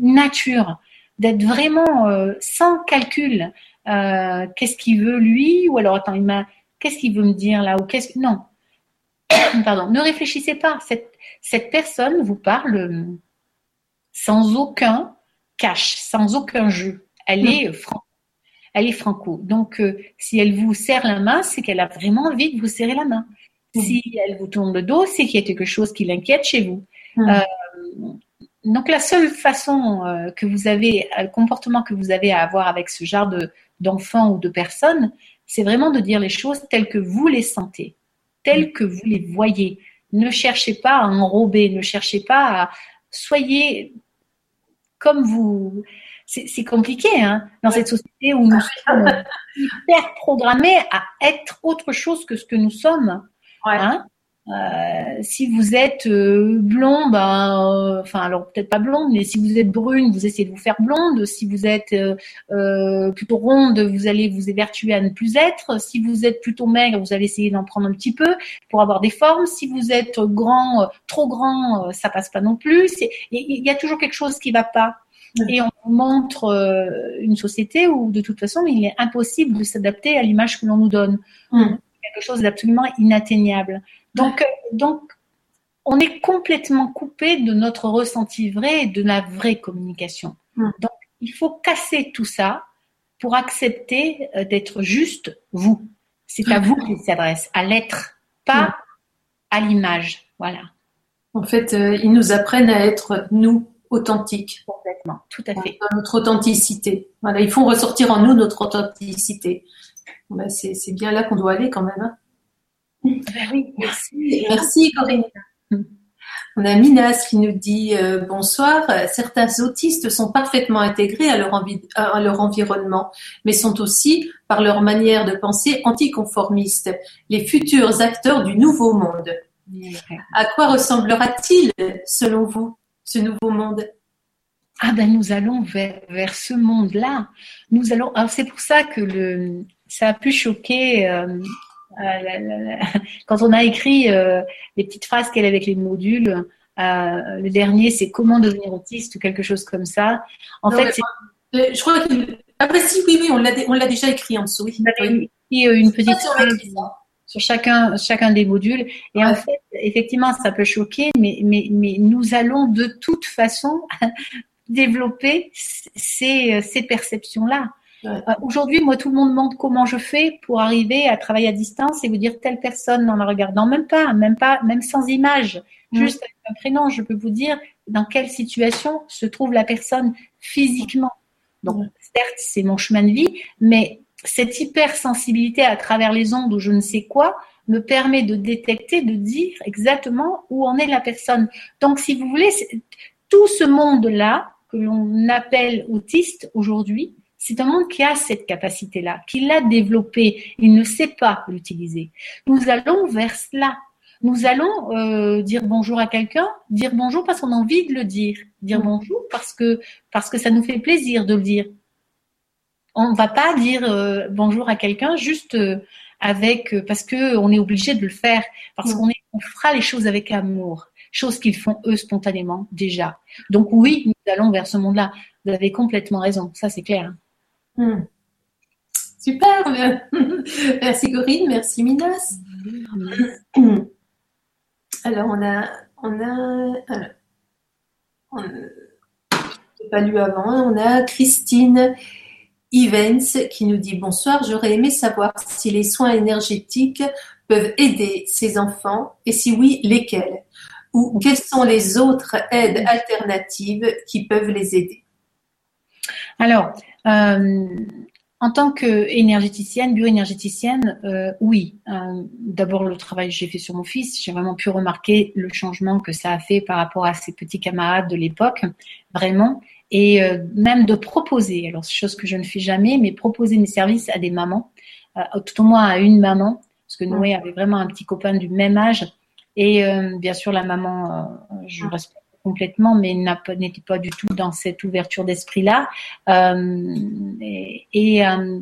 nature, d'être vraiment sans calcul. Qu'est-ce qu'il veut lui Ou alors, attends, il m'a Qu'est-ce qu'il veut me dire là ou qu'est-ce Non. Pardon. Ne réfléchissez pas. Cette, cette personne vous parle euh, sans aucun cache, sans aucun jeu. Elle est euh, franco. Elle est franco. Donc, euh, si elle vous serre la main, c'est qu'elle a vraiment envie de vous serrer la main. Si elle vous tourne le dos, c'est qu'il y a quelque chose qui l'inquiète chez vous. donc, la seule façon que vous avez, le comportement que vous avez à avoir avec ce genre de d'enfants ou de personnes, c'est vraiment de dire les choses telles que vous les sentez, telles que vous les voyez. Ne cherchez pas à enrober, ne cherchez pas à... Soyez comme vous. C'est compliqué hein, dans cette société où nous sommes hyper programmés à être autre chose que ce que nous sommes. Hein. Euh, si vous êtes euh, blond, ben, euh, enfin alors peut-être pas blonde, mais si vous êtes brune, vous essayez de vous faire blonde. Si vous êtes plutôt ronde, vous allez vous évertuer à ne plus être. Si vous êtes plutôt maigre, vous allez essayer d'en prendre un petit peu pour avoir des formes. Si vous êtes grand, trop grand, ça passe pas non plus. Il y a toujours quelque chose qui va pas. Et on montre une société où de toute façon il est impossible de s'adapter à l'image que l'on nous donne. Mm. Quelque chose d'absolument inatteignable. Donc, euh, donc, on est complètement coupé de notre ressenti vrai et de la vraie communication. Mm. Donc, il faut casser tout ça pour accepter euh, d'être juste vous. C'est à vous qu'il s'adresse, à l'être, pas mm. à l'image. Voilà. En fait, euh, ils nous apprennent à être nous, authentiques. Complètement, tout à fait. notre authenticité. Voilà, ils font ressortir en nous notre authenticité. Ben, c'est bien là qu'on doit aller quand même. Hein. Ben merci. Merci Corinne. On a Minas qui nous dit euh, bonsoir. Certains autistes sont parfaitement intégrés à leur, à leur, environnement, mais sont aussi, par leur manière de penser, anticonformistes, les futurs acteurs du nouveau monde. À quoi ressemblera-t-il, selon vous, ce nouveau monde? Ah ben nous allons vers, vers ce monde-là. Nous allons. Alors c'est pour ça que le, ça a pu choquer. Euh, euh, quand on a écrit euh, les petites phrases qu'elle avec les modules, euh, le dernier c'est comment devenir autiste ou quelque chose comme ça. En fait, je crois que Après, si, oui, oui, on l'a, on l'a déjà écrit en dessous. Oui. Et une petite sur chacun, chacun des modules. Et en fait, effectivement, ça peut choquer, mais, mais, mais nous allons de toute façon développer ces, ces perceptions-là. Euh, aujourd'hui, moi, tout le monde demande comment je fais pour arriver à travailler à distance et vous dire telle personne en la regardant, même pas, même pas, même sans image, juste avec un prénom, je peux vous dire dans quelle situation se trouve la personne physiquement. Donc, certes, c'est mon chemin de vie, mais cette hypersensibilité à travers les ondes ou je ne sais quoi me permet de détecter, de dire exactement où en est la personne. Donc, si vous voulez, tout ce monde-là que l'on appelle autiste aujourd'hui, c'est un monde qui a cette capacité-là, qui l'a développé. Il ne sait pas l'utiliser. Nous allons vers cela. Nous allons euh, dire bonjour à quelqu'un, dire bonjour parce qu'on a envie de le dire, dire mm. bonjour parce que parce que ça nous fait plaisir de le dire. On ne va pas dire euh, bonjour à quelqu'un juste euh, avec parce que on est obligé de le faire parce mm. qu'on on fera les choses avec amour, chose qu'ils font eux spontanément déjà. Donc oui, nous allons vers ce monde-là. Vous avez complètement raison, ça c'est clair. Hmm. Super, merci Corinne, merci Minas. Alors on a, on a, on pas lu avant, on a Christine Evans qui nous dit bonsoir, j'aurais aimé savoir si les soins énergétiques peuvent aider ces enfants et si oui, lesquels? Ou quelles sont les autres aides alternatives qui peuvent les aider? Alors, euh, en tant qu'énergéticienne, bioénergéticienne, euh, oui. Euh, d'abord, le travail que j'ai fait sur mon fils, j'ai vraiment pu remarquer le changement que ça a fait par rapport à ses petits camarades de l'époque, vraiment. Et euh, même de proposer, alors c'est chose que je ne fais jamais, mais proposer mes services à des mamans, tout au moins à une maman, parce que Noé avait vraiment un petit copain du même âge. Et bien sûr, la maman, je respecte complètement, mais n'était pas du tout dans cette ouverture d'esprit-là. Euh, et, euh,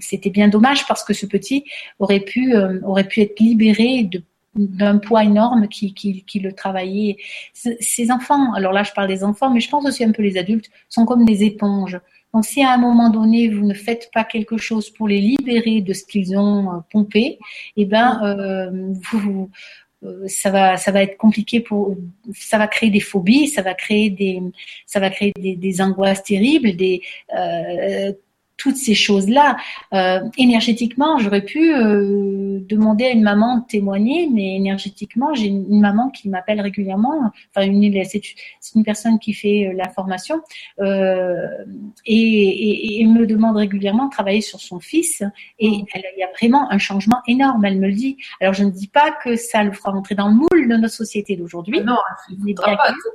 c'était bien dommage parce que ce petit aurait pu, euh, aurait pu être libéré d'un poids énorme qui, qui, le travaillait. Ces enfants, alors là je parle des enfants, mais je pense aussi un peu les adultes, sont comme des éponges. Donc si à un moment donné vous ne faites pas quelque chose pour les libérer de ce qu'ils ont pompé, eh ben vous, ça va ça va être compliqué pour ça va créer des phobies ça va créer des ça va créer des, des angoisses terribles des euh, toutes ces choses-là. Euh, énergétiquement, j'aurais pu euh, demander à une maman de témoigner, mais énergétiquement, j'ai une, maman qui m'appelle régulièrement. Enfin, une, c'est, une personne qui fait euh, la formation euh, et, et, et, me demande régulièrement de travailler sur son fils. Et mm. elle, il y a vraiment un changement énorme. Elle me le dit. Alors, je ne dis pas que ça le fera rentrer dans le moule de notre société d'aujourd'hui. Non,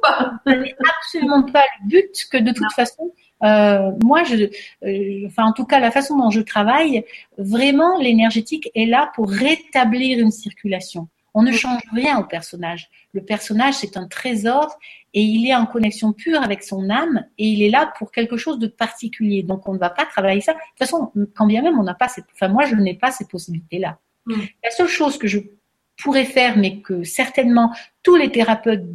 pas, Ce n'est absolument pas le but que de toute façon euh, moi, je, euh, enfin en tout cas la façon dont je travaille, vraiment l'énergétique est là pour rétablir une circulation. On ne change rien au personnage. Le personnage, c'est un trésor et il est en connexion pure avec son âme et il est là pour quelque chose de particulier. Donc, on ne va pas travailler ça. De toute façon, quand bien même on n'a pas cette, enfin, moi, je n'ai pas ces possibilités-là. Mm. La seule chose que je pourrais faire, mais que certainement tous les thérapeutes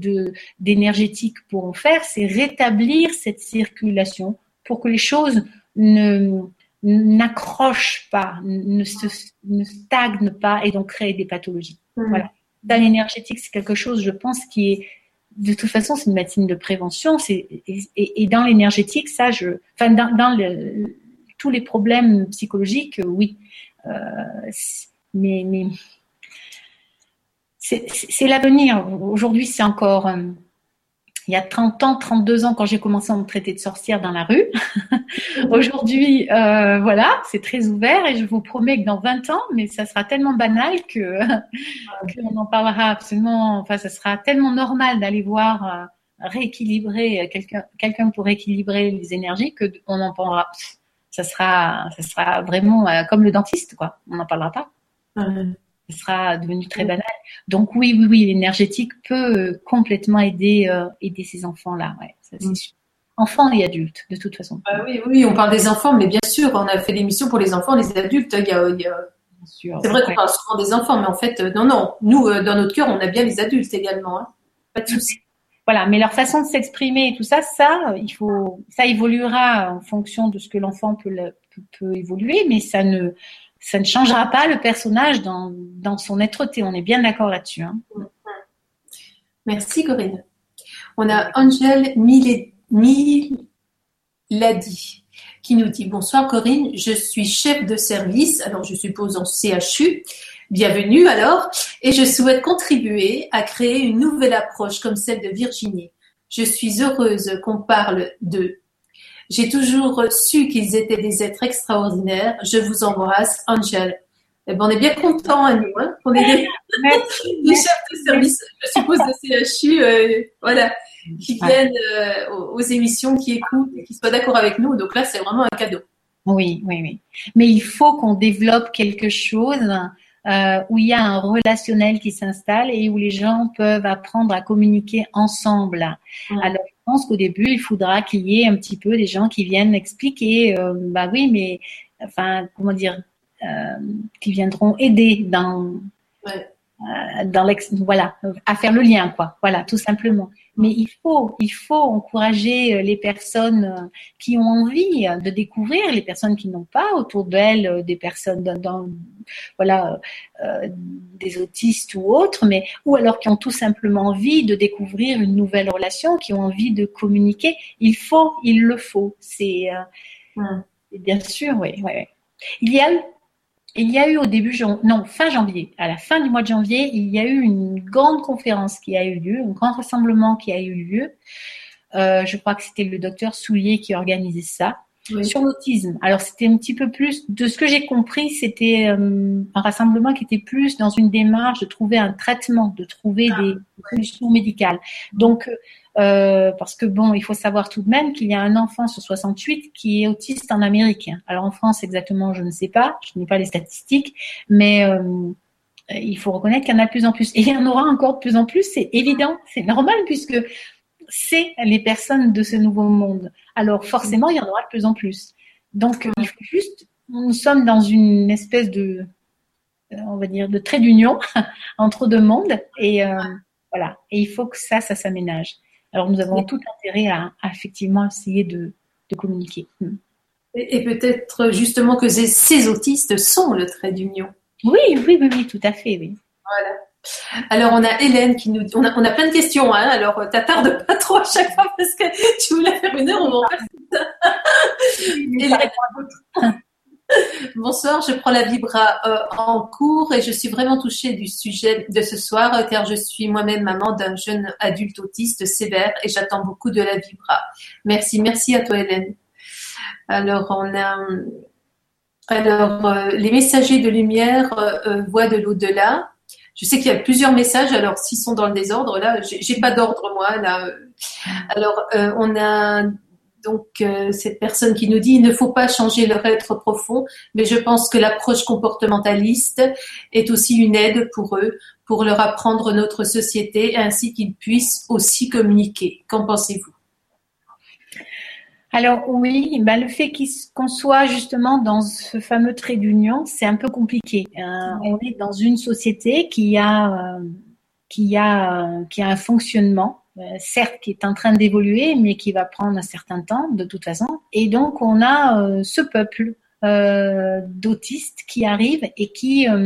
d'énergétique pourront faire, c'est rétablir cette circulation pour que les choses ne n'accrochent pas, ne, se, ne stagnent pas et donc créer des pathologies. Mmh. Voilà. Dans l'énergétique, c'est quelque chose, je pense, qui est de toute façon, c'est une médecine de prévention. C'est et, et, dans l'énergétique, ça, je, enfin, dans, dans le, tous les problèmes psychologiques, oui. Euh, mais, mais c'est l'avenir. Aujourd'hui, c'est encore. Euh, il y a 30 ans, 32 ans, quand j'ai commencé à me traiter de sorcière dans la rue. Aujourd'hui, euh, voilà, c'est très ouvert et je vous promets que dans 20 ans, mais ça sera tellement banal que qu'on en parlera absolument. Enfin, ça sera tellement normal d'aller voir euh, rééquilibrer quelqu'un quelqu'un pour rééquilibrer les énergies que on en parlera. Ça sera, ça sera vraiment comme le dentiste, quoi. On n'en parlera pas ce sera devenu très banal. Donc oui, oui, oui, l'énergétique peut euh, complètement aider euh, aider ces enfants-là. Ouais, ça, c'est mm. sûr. Enfants et adultes, de toute façon. Bah oui, oui, on parle des enfants, mais bien sûr, on a fait l'émission pour les enfants, les adultes. Il y a, il y a... C'est vrai qu'on parle souvent des enfants, mais en fait, euh, non, non. Nous, dans notre cœur, on a bien les adultes également. Hein. Pas de souci. voilà, mais leur façon de s'exprimer et tout ça, ça, il faut, ça évoluera en fonction de ce que l'enfant peut, peut, évoluer, mais ça ne, ça ne changera pas le personnage dans, dans son être-té. On est bien d'accord là-dessus. Hein. Merci Corinne. On a Angel Miladi qui nous dit Bonsoir Corinne, je suis chef de service, alors je suppose en CHU. Bienvenue alors, et je souhaite contribuer à créer une nouvelle approche comme celle de Virginie. Je suis heureuse qu'on parle d'eux. J'ai toujours su qu'ils étaient des êtres extraordinaires. Je vous embrasse, Angel. Eh ben, on est bien content à nous, hein, qu'on ait des, chefs de service, je suppose, de CHU, euh, voilà, qui viennent euh, aux, émissions, qui écoutent, et qui soient d'accord avec nous. Donc là, c'est vraiment un cadeau. Oui, oui, oui. Mais il faut qu'on développe quelque chose euh, où il y a un relationnel qui s'installe et où les gens peuvent apprendre à communiquer ensemble. Alors, pense qu'au début, il faudra qu'il y ait un petit peu des gens qui viennent expliquer, euh, bah oui, mais, enfin, comment dire, euh, qui viendront aider dans, ouais. Euh, dans l'ex, voilà, à faire le lien, quoi. Voilà, tout simplement. Mais il faut, il faut encourager euh, les personnes euh, qui ont envie de découvrir, les personnes qui n'ont pas autour d'elles des personnes dans, voilà, euh, des autistes ou autres, mais ou alors qui ont tout simplement envie de découvrir une nouvelle relation, qui ont envie de communiquer. Il faut, il le faut. C'est euh, bien sûr, oui, oui. Il y a il y a eu au début, non, fin janvier, à la fin du mois de janvier, il y a eu une grande conférence qui a eu lieu, un grand rassemblement qui a eu lieu. Euh, je crois que c'était le docteur Soulier qui organisait ça. Sur l'autisme. Alors c'était un petit peu plus, de ce que j'ai compris, c'était euh, un rassemblement qui était plus dans une démarche de trouver un traitement, de trouver ah, des solutions médicales. Donc euh, parce que bon, il faut savoir tout de même qu'il y a un enfant sur 68 qui est autiste en Amérique. Alors en France exactement, je ne sais pas, je n'ai pas les statistiques, mais euh, il faut reconnaître qu'il y en a de plus en plus. Et il y en aura encore de plus en plus, c'est évident, c'est normal puisque c'est les personnes de ce nouveau monde. Alors forcément, il y en aura de plus en plus. Donc il faut juste, nous sommes dans une espèce de, on va dire, de trait d'union entre deux mondes et euh, voilà. Et il faut que ça, ça s'aménage. Alors nous avons tout intérêt à, effectivement essayer de, communiquer. Hmm. Et, peut-être justement que ces, autistes sont le trait d'union. Oui, oui, oui, oui, tout à fait, oui. Voilà. Alors on a Hélène qui nous, on a, on a plein de questions, hein. Alors t'attardes pas trop à chaque fois parce que tu voulais faire une heure, on va en faire ça. Bonsoir, je prends la Vibra euh, en cours et je suis vraiment touchée du sujet de ce soir euh, car je suis moi-même maman d'un jeune adulte autiste sévère et j'attends beaucoup de la Vibra. Merci, merci à toi Hélène. Alors on a alors euh, les messagers de lumière voient de l'au-delà. Je sais qu'il y a plusieurs messages. Alors s'ils sont dans le désordre là, j'ai pas d'ordre moi là. Alors on a donc euh, cette personne qui nous dit il ne faut pas changer leur être profond, mais je pense que l'approche comportementaliste est aussi une aide pour eux, pour leur apprendre notre société ainsi qu'ils puissent aussi communiquer. Qu'en pensez-vous? Alors oui, bah, le fait qu'on soit justement dans ce fameux trait d'union, c'est un peu compliqué. Euh, on est dans une société qui a, euh, qui a, qui a un fonctionnement euh, certes qui est en train d'évoluer, mais qui va prendre un certain temps de toute façon. Et donc on a euh, ce peuple euh, d'autistes qui arrive et qui a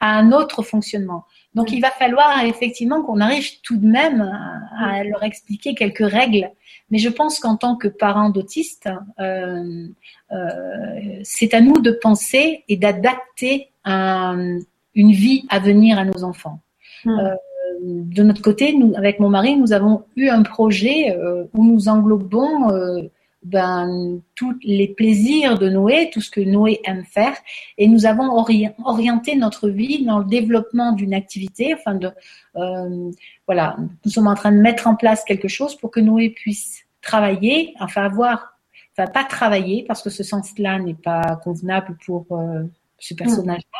un autre fonctionnement. Donc il va falloir effectivement qu'on arrive tout de même à, leur expliquer quelques règles. Mais je pense qu'en tant que parents d'autistes, euh, euh, c'est à nous de penser et d'adapter une vie à venir à nos enfants. Mmh. Euh, de notre côté, nous, avec mon mari, nous avons eu un projet euh, où nous englobons euh, ben, tous les plaisirs de Noé, tout ce que Noé aime faire, et nous avons orienté notre vie dans le développement d'une activité, enfin de, euh, voilà, nous sommes en train de mettre en place quelque chose pour que Noé puisse travailler, enfin avoir, enfin pas travailler parce que ce sens-là n'est pas convenable pour ce personnage-là,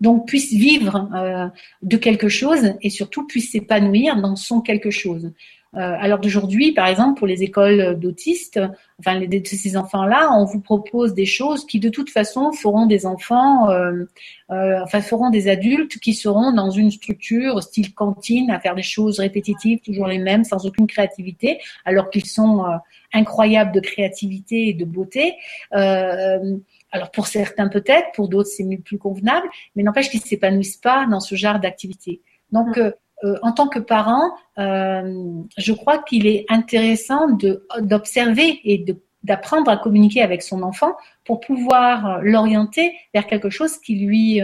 donc puisse vivre euh, de quelque chose et surtout puisse s'épanouir dans son quelque chose. Euh, alors d'aujourd'hui, par exemple, pour les écoles d'autistes, enfin de ces enfants-là, on vous propose des choses qui de toute façon feront des enfants, euh, euh, enfin feront des adultes qui seront dans une structure style cantine à faire des choses répétitives, toujours les mêmes, sans aucune créativité, alors qu'ils sont incroyables de créativité et de beauté. alors pour certains peut-être, pour d'autres c'est plus convenable, mais n'empêche qu'ils s'épanouissent pas dans ce genre d'activité. Donc mmh. Euh, en tant que parent, euh, je crois qu'il est intéressant d'observer et d'apprendre à communiquer avec son enfant pour pouvoir l'orienter vers quelque chose qui lui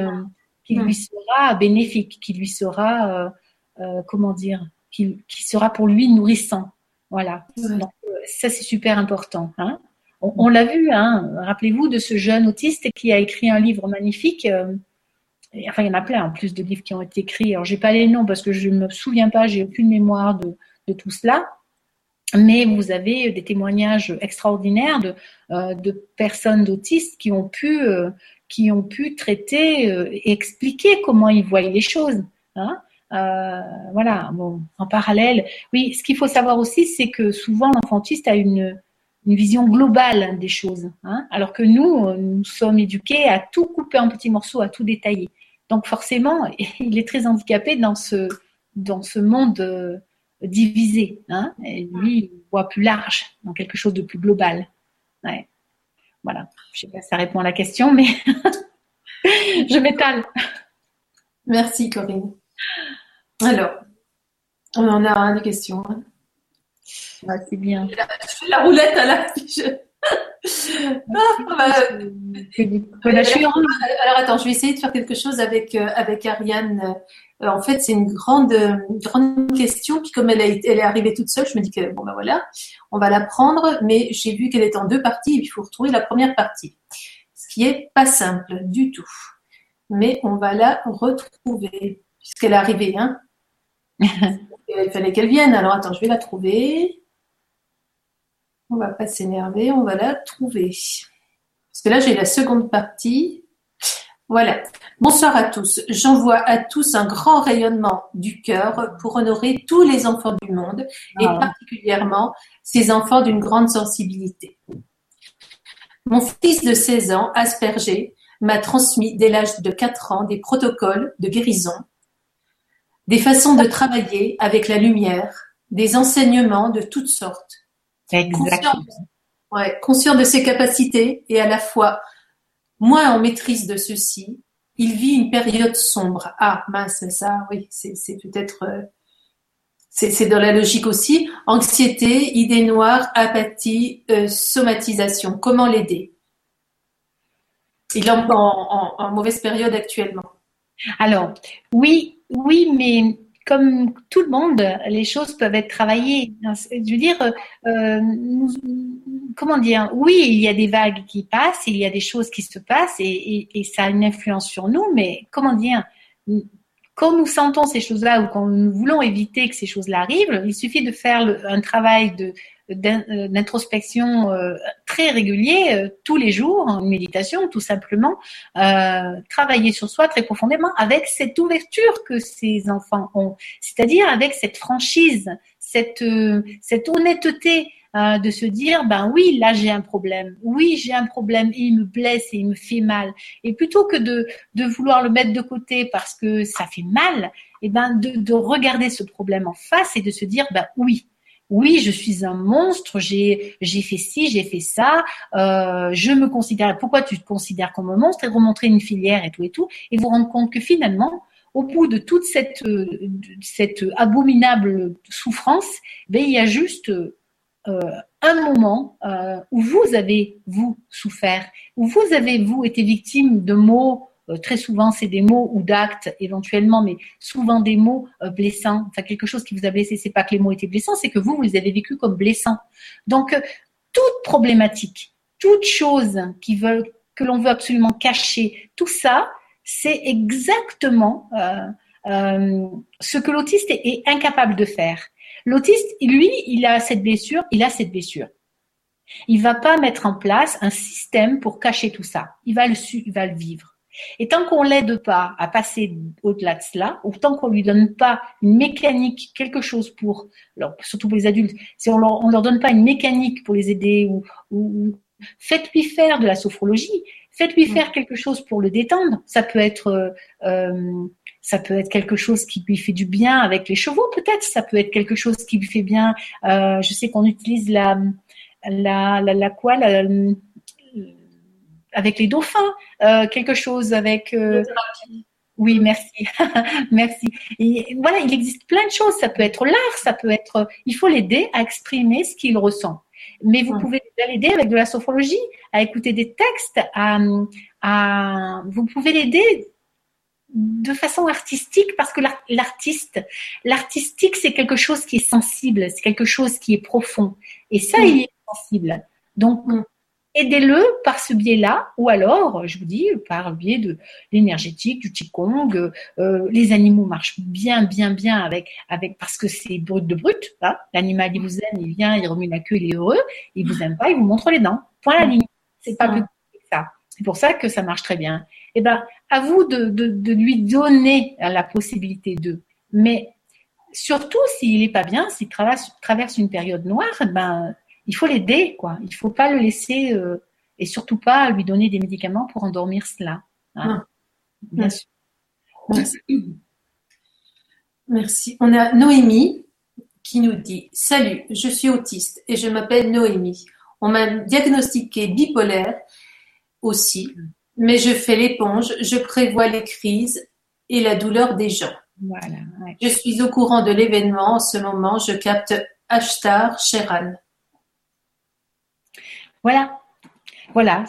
qui lui sera bénéfique, qui lui sera euh, comment dire, qui, sera pour lui nourrissant. Voilà. Donc, ça c'est super important. Hein. On, l'a vu. Hein. Rappelez-vous de ce jeune autiste qui a écrit un livre magnifique enfin il y en a plein en plus de livres qui ont été écrits. Alors j'ai pas les noms parce que je ne me souviens pas, j'ai aucune mémoire de, tout cela. Mais vous avez des témoignages extraordinaires de, euh, personnes d'autistes qui ont pu euh, qui ont pu traiter euh, et expliquer comment ils voyaient les choses. Hein. voilà. Bon, en parallèle, oui. Ce qu'il faut savoir aussi, c'est que souvent l'enfantiste a une une vision globale des choses, hein, alors que nous, nous sommes éduqués à tout couper en petits morceaux, à tout détailler. Donc forcément, il est très handicapé dans ce, dans ce monde euh, divisé. Hein et lui, il voit plus large, dans quelque chose de plus global. Ouais. Voilà. Je sais pas si ça répond à la question, mais je m'étale. Merci Corinne. Alors, on en a une question. Hein. c'est bien. Je fais la roulette à la alors attends, je vais essayer de faire quelque chose avec euh, avec Ariane. Euh, en fait, c'est une grande grande question. Puis comme elle, elle est arrivée toute seule, je me dis que bon ben voilà, on va la prendre. Mais j'ai vu qu'elle est en deux parties. Il faut retrouver la première partie, ce qui est pas simple du tout. Mais on va la retrouver puisqu'elle est arrivée. Hein. il fallait qu'elle vienne. Alors attends, je vais la trouver. On va pas s'énerver, on va la trouver. Parce que là, j'ai la seconde partie. Voilà. Bonsoir à tous. J'envoie à tous un grand rayonnement du cœur pour honorer tous les enfants du monde et ah. particulièrement ces enfants d'une grande sensibilité. Mon fils de 16 ans, Asperger, m'a transmis dès l'âge de 4 ans des protocoles de guérison, des façons de travailler avec la lumière, des enseignements de toutes sortes Exactement. Conscient, de ses capacités et à la fois moins en maîtrise de ceci, il vit une période sombre. Ah mince, ça, oui, c'est peut-être, euh, c'est dans la logique aussi. Anxiété, idées noires, apathie, euh, somatisation. Comment l'aider? Il est en, mauvaise période actuellement. Alors, oui, oui, mais comme tout le monde, les choses peuvent être travaillées. Je veux dire, euh, comment dire Oui, il y a des vagues qui passent, il y a des choses qui se passent et, et ça a une influence sur nous. Mais comment dire Quand nous sentons ces choses-là ou quand nous voulons éviter que ces choses-là arrivent, il suffit de faire un travail euh, d'introspection euh, très régulier euh, tous les jours, en méditation tout simplement, travailler sur soi très profondément avec cette ouverture que ces enfants ont, c'est-à-dire avec cette franchise, cette honnêteté de se dire ben oui là j'ai un problème oui j'ai un problème et il me blesse et il me fait mal et plutôt que de de vouloir le mettre de côté parce que ça fait mal et eh ben de, de regarder ce problème en face et de se dire ben oui oui, je suis un monstre, j'ai j'ai fait ci, j'ai fait ça, euh, je me considère. Pourquoi tu te considères comme un monstre et remontrer une filière et tout et tout, et vous rendre compte que finalement, au bout de toute cette cette abominable souffrance, ben il y a juste euh, un moment euh, où vous avez vous souffert, où vous avez vous été victime de mots euh, très souvent, c'est des mots ou d'actes éventuellement, mais souvent des mots euh, blessants. Enfin, quelque chose qui vous a blessé. C'est pas que les mots étaient blessants, c'est que vous, vous les avez vécus comme blessants. Donc, euh, toute problématique, toute chose qui veut, que l'on veut absolument cacher, tout ça, c'est exactement ce que l'autiste est incapable de faire. L'autiste, lui, il a cette blessure, il a cette blessure. Il va pas mettre en place un système pour cacher tout ça. Il va le, il va le vivre. Et tant qu'on l'aide pas à passer au-delà de cela, ou tant qu'on lui donne pas une mécanique, quelque chose pour, alors, surtout pour les adultes, si on leur, on leur donne pas une mécanique pour les aider ou, ou faites-lui faire de la sophrologie, faites-lui faire quelque chose pour le détendre. Ça peut être, euh, euh, ça peut être quelque chose qui lui fait du bien avec les chevaux, peut-être. Ça peut être quelque chose qui lui fait bien. Euh, je sais qu'on utilise la, la, la, la quoi, la, avec les dauphins, euh, quelque chose avec. Euh, oui, merci, merci. Et voilà, il existe plein de choses. Ça peut être l'art, ça peut être. Il faut l'aider à exprimer ce qu'il ressent. Mais vous pouvez l'aider avec de la sophrologie, à écouter des textes, à, à vous pouvez l'aider de façon artistique parce que l'artiste, l'artistique c'est quelque chose qui est sensible, c'est quelque chose qui est profond. Et ça, il est sensible. Donc, aidez-le par ce biais-là, ou alors, je vous dis, par le biais de l'énergétique, du qigong. Euh, les animaux marchent bien, bien, bien avec, avec parce que c'est brut de brut. Hein. L'animal, il vous aime, il vient, il remue la queue, il est heureux. Il vous aime pas, il vous montre les dents. Point la ligne. C'est pas plus que ça. C'est pour ça que ça marche très bien. Eh ben, à vous de, de, de lui donner la possibilité de. Mais surtout s'il est pas bien, s'il traverse, traverse une période noire, ben il faut l'aider, quoi. Il faut pas le laisser euh, et surtout pas lui donner des médicaments pour endormir cela. Hein. Bien sûr. Merci. Merci. On a Noémie qui nous dit Salut, je suis autiste et je m'appelle Noémie. On m'a diagnostiqué bipolaire aussi, mais je fais l'éponge, je prévois les crises et la douleur des gens. Voilà, Je suis au courant de l'événement en ce moment, je capte Ashtar Sheran. Voilà, voilà.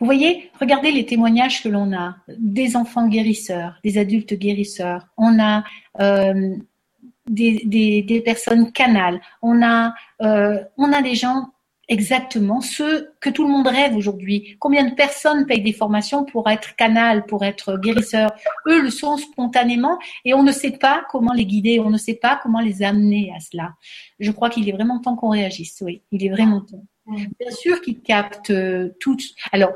Vous voyez, regardez les témoignages que l'on a des enfants guérisseurs, des adultes guérisseurs. On a euh, des, personnes canales. On a, euh, on a des gens exactement ceux que tout le monde rêve aujourd'hui. Combien de personnes payent des formations pour être canal, pour être guérisseur Eux le sont spontanément et on ne sait pas comment les guider, on ne sait pas comment les amener à cela. Je crois qu'il est vraiment temps qu'on réagisse. Oui, il est vraiment temps. Bien sûr qu'ils captent euh, tout. Alors,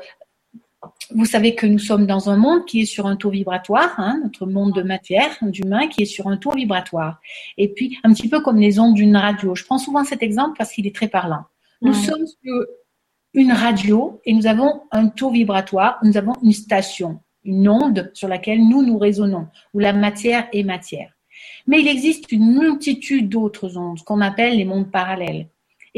vous savez que nous sommes dans un monde qui est sur un taux vibratoire, hein, notre monde de matière, d'humain, qui est sur un taux vibratoire. Et puis, un petit peu comme les ondes d'une radio. Je prends souvent cet exemple parce qu'il est très parlant. Nous sommes sur une radio et nous avons un taux vibratoire, nous avons une station, une onde sur laquelle nous nous résonnons, où la matière est matière. Mais il existe une multitude d'autres ondes, qu'on appelle les mondes parallèles.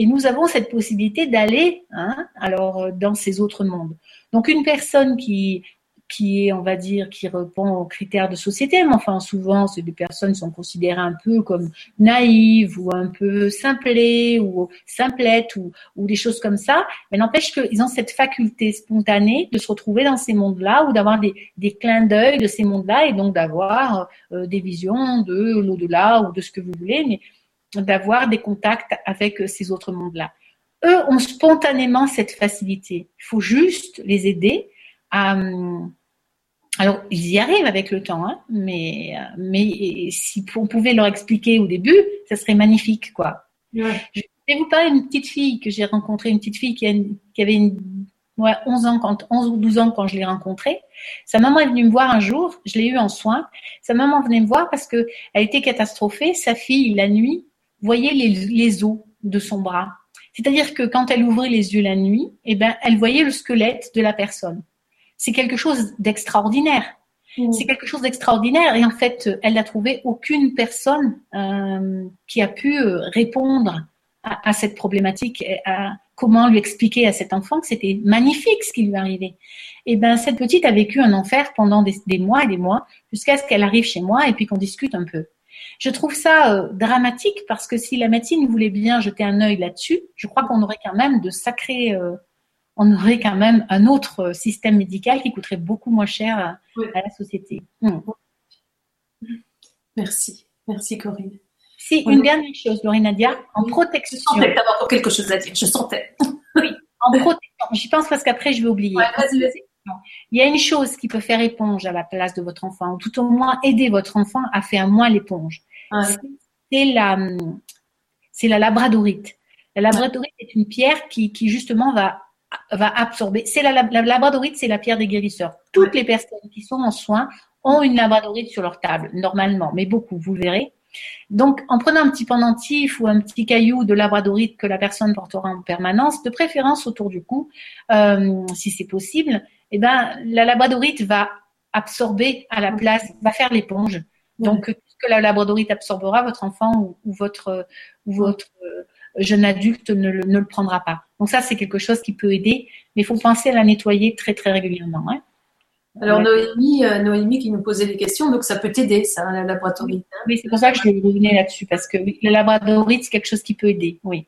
Et nous avons cette possibilité d'aller hein, alors euh, dans ces autres mondes. Donc une personne qui qui est, on va dire, qui répond aux critères de société, mais enfin souvent, c'est des personnes qui sont considérées un peu comme naïves ou un peu simplées ou simplettes ou, des choses comme ça, mais n'empêche qu'ils ont cette faculté spontanée de se retrouver dans ces mondes-là ou d'avoir des, des clins d'œil de ces mondes-là et donc d'avoir euh, des visions de l'au-delà ou de ce que vous voulez, d'avoir des contacts avec euh, ces autres mondes-là. Eux ont spontanément cette facilité. Il faut juste les aider à. Hum, alors, ils y arrivent avec le temps, hein, mais, euh, mais si on pouvait leur expliquer au début, ça serait magnifique, quoi. Je vais vous parler d'une petite fille que j'ai rencontrée, une petite fille qui, avait une, 11 ans, quand, 11 ou 12 ans quand je l'ai rencontrée. Sa maman est venue me voir un jour, je l'ai eu en soins. Sa maman venait me voir parce que elle était catastrophée. Sa fille, la nuit, voyait les, les os de son bras. C'est-à-dire que quand elle ouvrait les yeux la nuit, eh ben, elle voyait le squelette de la personne. C'est quelque chose d'extraordinaire. Mmh. C'est quelque chose d'extraordinaire et en fait, elle n'a trouvé aucune personne euh, qui a pu euh, répondre à, à, cette problématique, à comment lui expliquer à cet enfant que c'était magnifique ce qui lui arrivait. Et ben cette petite a vécu un enfer pendant des, des mois et des mois jusqu'à ce qu'elle arrive chez moi et puis qu'on discute un peu. Je trouve ça euh, dramatique parce que si la médecine voulait bien jeter un œil là-dessus, je crois qu'on aurait quand même de sacrés, euh, on aurait quand même un autre euh, système médical qui coûterait beaucoup moins cher à, la société. Hmm. Merci, merci Corinne. Si, une dernière chose, Laurie Nadia, en protection. Je sentais que encore quelque chose à dire, je sentais. oui, en protection. J'y pense parce qu'après je vais oublier. vas-y, vas-y. Il y a une chose qui peut faire éponge à la place de votre enfant, ou tout au moins aider votre enfant à faire moins l'éponge. C'est la, c'est la labradorite. La labradorite est une pierre qui, qui justement va va absorber. C'est la, la, labradorite, c'est la pierre des guérisseurs. Toutes les personnes qui sont en soins ont une labradorite sur leur table, normalement, mais beaucoup, vous verrez. Donc, en prenant un petit pendentif ou un petit caillou de labradorite que la personne portera en permanence, de préférence autour du cou, euh, si c'est possible, eh ben, la labradorite va absorber à la place, va faire l'éponge. Donc, tout ce que la labradorite absorbera, votre enfant ou, votre, ou votre euh, jeune adulte ne le, ne le, prendra pas. Donc ça, c'est quelque chose qui peut aider, mais il faut penser à la nettoyer très très régulièrement. Hein. Alors Noémie, euh, Noémie qui nous posait des questions, donc ça peut t'aider, ça, la labradorite. Hein. Oui, c'est pour ça que je revenir là-dessus, parce que la labradorite, c'est quelque chose qui peut aider, oui.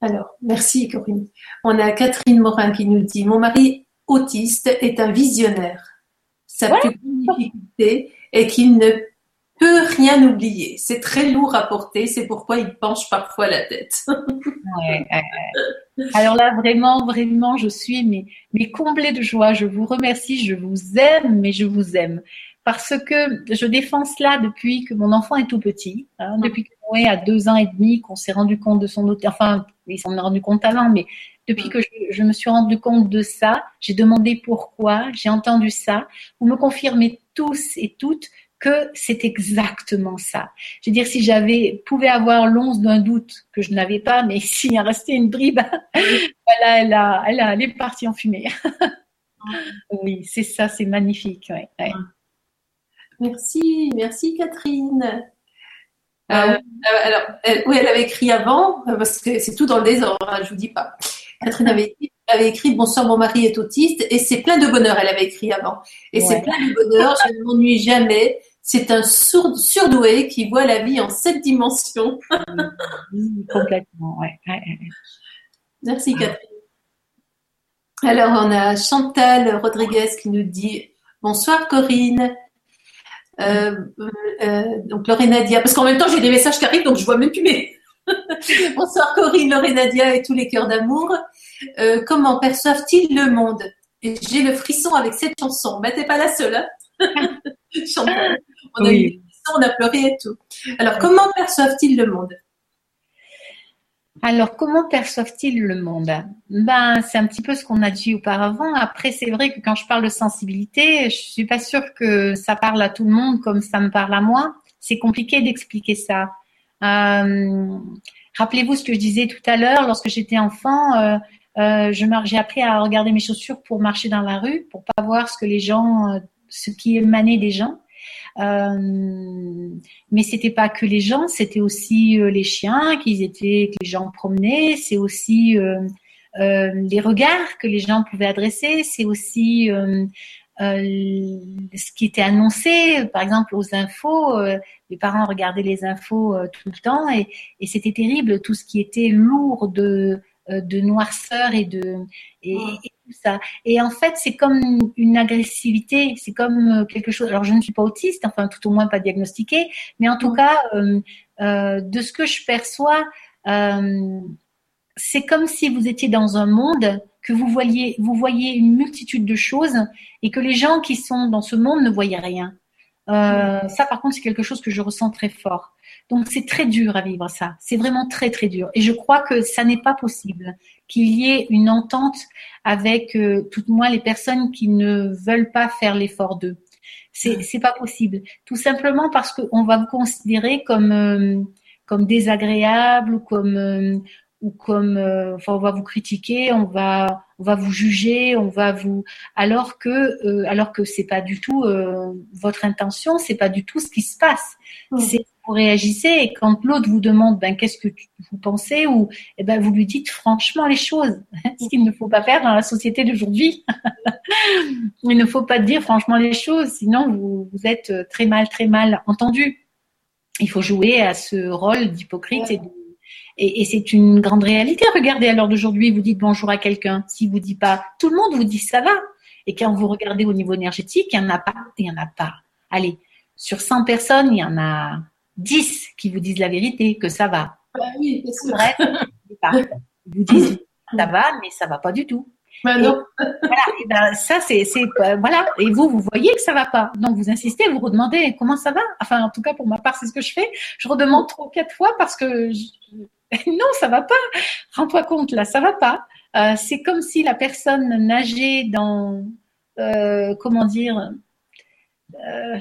Alors, merci Corinne. On a Catherine Morin qui nous dit, mon mari autiste est un visionnaire. Sa plus grande difficulté est qu'il ne peut rien oublier. C'est très lourd à porter, c'est pourquoi il penche parfois la tête. ouais, Alors là, vraiment, vraiment, je suis mais, mais comblée de joie. Je vous remercie, je vous aime, mais je vous aime. Parce que je défends cela depuis que mon enfant est tout petit, hein, depuis que Noé a deux ans et demi, qu'on s'est rendu compte de son autre, enfin, il s'en est rendu compte avant, mais depuis que je, je, me suis rendu compte de ça, j'ai demandé pourquoi, j'ai entendu ça. Vous me confirmez tous et toutes que c'est exactement ça. Je veux dire, si j'avais pouvais avoir l'once d'un doute que je n'avais pas, mais s'il y a resté une bribe, voilà, elle a, elle a, elle est partie en fumée. oui, c'est ça, c'est magnifique. Ouais, ouais. Merci, merci Catherine. Euh, euh, alors, elle, oui, elle avait écrit avant, parce que c'est tout dans le désordre, hein, je vous dis pas. Catherine avait, avait, écrit Bonsoir, mon mari est autiste, et c'est plein de bonheur, elle avait écrit avant. Et c'est plein de bonheur, je ne m'ennuie jamais. C'est un sourd, surdoué qui voit la vie en sept dimensions. complètement, ouais. Merci Catherine. Alors, on a Chantal Rodriguez qui nous dit Bonsoir Corinne. Euh, euh, donc Lorenadia, parce qu'en même temps j'ai des messages qui arrivent, donc je vois même plus mes. Bonsoir Corinne, Lorenadia et tous les cœurs d'amour. Euh, comment perçoivent-ils le monde? J'ai le frisson avec cette chanson. Mais t'es pas la seule. Hein on a eu on a pleuré et tout. Alors comment perçoivent-ils le monde? Alors, comment perçoivent-ils le monde? Ben, c'est un petit peu ce qu'on a dit auparavant. Après, c'est vrai que quand je parle de sensibilité, je suis pas sûre que ça parle à tout le monde comme ça me parle à moi. C'est compliqué d'expliquer ça. Euh, rappelez-vous ce que je disais tout à l'heure, lorsque j'étais enfant, euh, euh, j'ai appris à regarder mes chaussures pour marcher dans la rue, pour pas voir ce que les gens, ce qui émanait des gens. Euh, mais c'était pas que les gens, c'était aussi les chiens qu'ils étaient, que les gens promenaient. C'est aussi les regards que les gens pouvaient adresser. C'est aussi euh, ce qui était annoncé, par exemple aux infos. les parents regardaient les infos tout le temps et, et c'était terrible tout ce qui était lourd de de noirceur et de et, ça. Et en fait, c'est comme une agressivité, c'est comme euh, quelque chose. Alors, je ne suis pas autiste, enfin, tout au moins pas diagnostiquée, mais en tout cas, euh, euh, de ce que je perçois, euh, c'est comme si vous étiez dans un monde que vous voyez, vous voyez une multitude de choses et que les gens qui sont dans ce monde ne voyaient rien. Euh, ça, par contre, c'est quelque chose que je ressens très fort. Donc, c'est très dur à vivre ça. C'est vraiment très, très dur. Et je crois que ça n'est pas possible qu'il y ait une entente avec euh, tout moins les personnes qui ne veulent pas faire l'effort d'eux. C'est c'est pas possible. Tout simplement parce qu'on va vous considérer comme euh, comme désagréable ou comme euh, ou comme euh, enfin on va vous critiquer, on va on va vous juger, on va vous alors que alors que c'est pas du tout votre intention, c'est pas du tout ce qui se passe. Mmh. C'est vous réagissez et quand l'autre vous demande ben qu'est-ce que vous pensez ou eh ben vous lui dites franchement les choses ce qu'il ne faut pas faire dans la société d'aujourd'hui il ne faut pas dire franchement les choses sinon vous, vous êtes très mal très mal entendu il faut jouer à ce rôle d'hypocrite et, et, et c'est une grande réalité. Regardez à l'heure d'aujourd'hui vous dites bonjour à quelqu'un. Si vous dit pas tout le monde vous dit ça va. Et quand vous regardez au niveau énergétique il y en a pas il y en a pas. Allez sur 100 personnes il y en a 10 qui vous disent la vérité, que ça va. Bah oui, bien sûr. Bref, ils vous disent ça va, mais ça va pas du tout. Bah non. voilà, et ben ça c'est c'est euh, voilà. Et vous vous voyez que ça va pas. Donc vous insistez vous redemandez comment ça va. Enfin en tout cas pour ma part c'est ce que je fais. Je redemande trois quatre fois parce que je... non ça va pas. Rends-toi compte là ça va pas. Euh, c'est comme si la personne nageait dans, euh, comment dire, euh,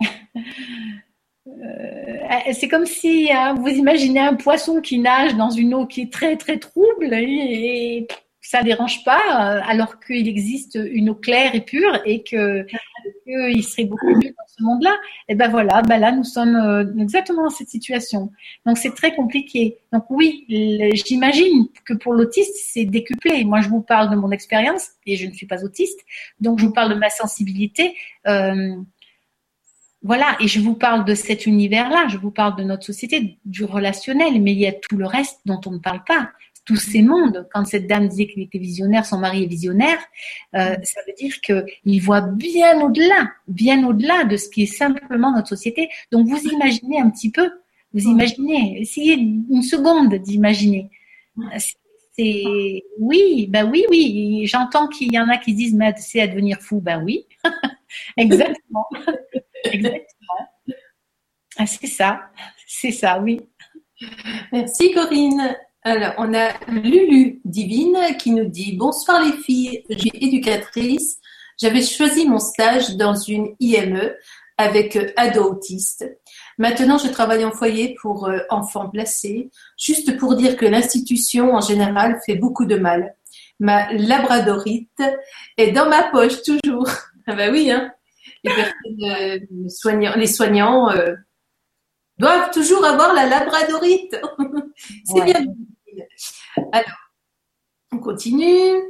c'est comme si hein, vous imaginez un poisson qui nage dans une eau qui est très très trouble et, ça dérange pas, euh, alors qu'il existe une eau claire et pure et qu'il serait beaucoup mieux dans ce monde-là. Et ben voilà, ben là nous sommes euh, exactement dans cette situation. Donc c'est très compliqué. Donc oui, j'imagine que pour l'autiste c'est décuplé. Moi je vous parle de mon expérience et je ne suis pas autiste, donc je vous parle de ma sensibilité. Euh, voilà, et je vous parle de cet univers-là, je vous parle de notre société, du relationnel, mais il y a tout le reste dont on ne parle pas tous ces mondes. Quand cette dame disait qu'il était visionnaire, son mari est visionnaire, euh, ça veut dire qu'il voit bien au-delà, bien au-delà de ce qui est simplement notre société. Donc vous imaginez un petit peu, vous imaginez, essayez une seconde d'imaginer. C'est oui, ben oui, oui. J'entends qu'il y en a qui disent mais c'est à devenir fou. Ben oui, exactement, exactement. Ah, c'est ça, c'est ça, oui. Merci Corinne. Alors, on a Lulu Divine qui nous dit Bonsoir les filles, je suis éducatrice. J'avais choisi mon stage dans une IME avec ado autistes. Maintenant, je travaille en foyer pour euh, enfants placés, juste pour dire que l'institution en général fait beaucoup de mal. Ma labradorite est dans ma poche toujours. Ah bah oui, hein. Les, euh, soignants, les soignants euh, doivent toujours avoir la labradorite. C'est bien. Alors, on continue.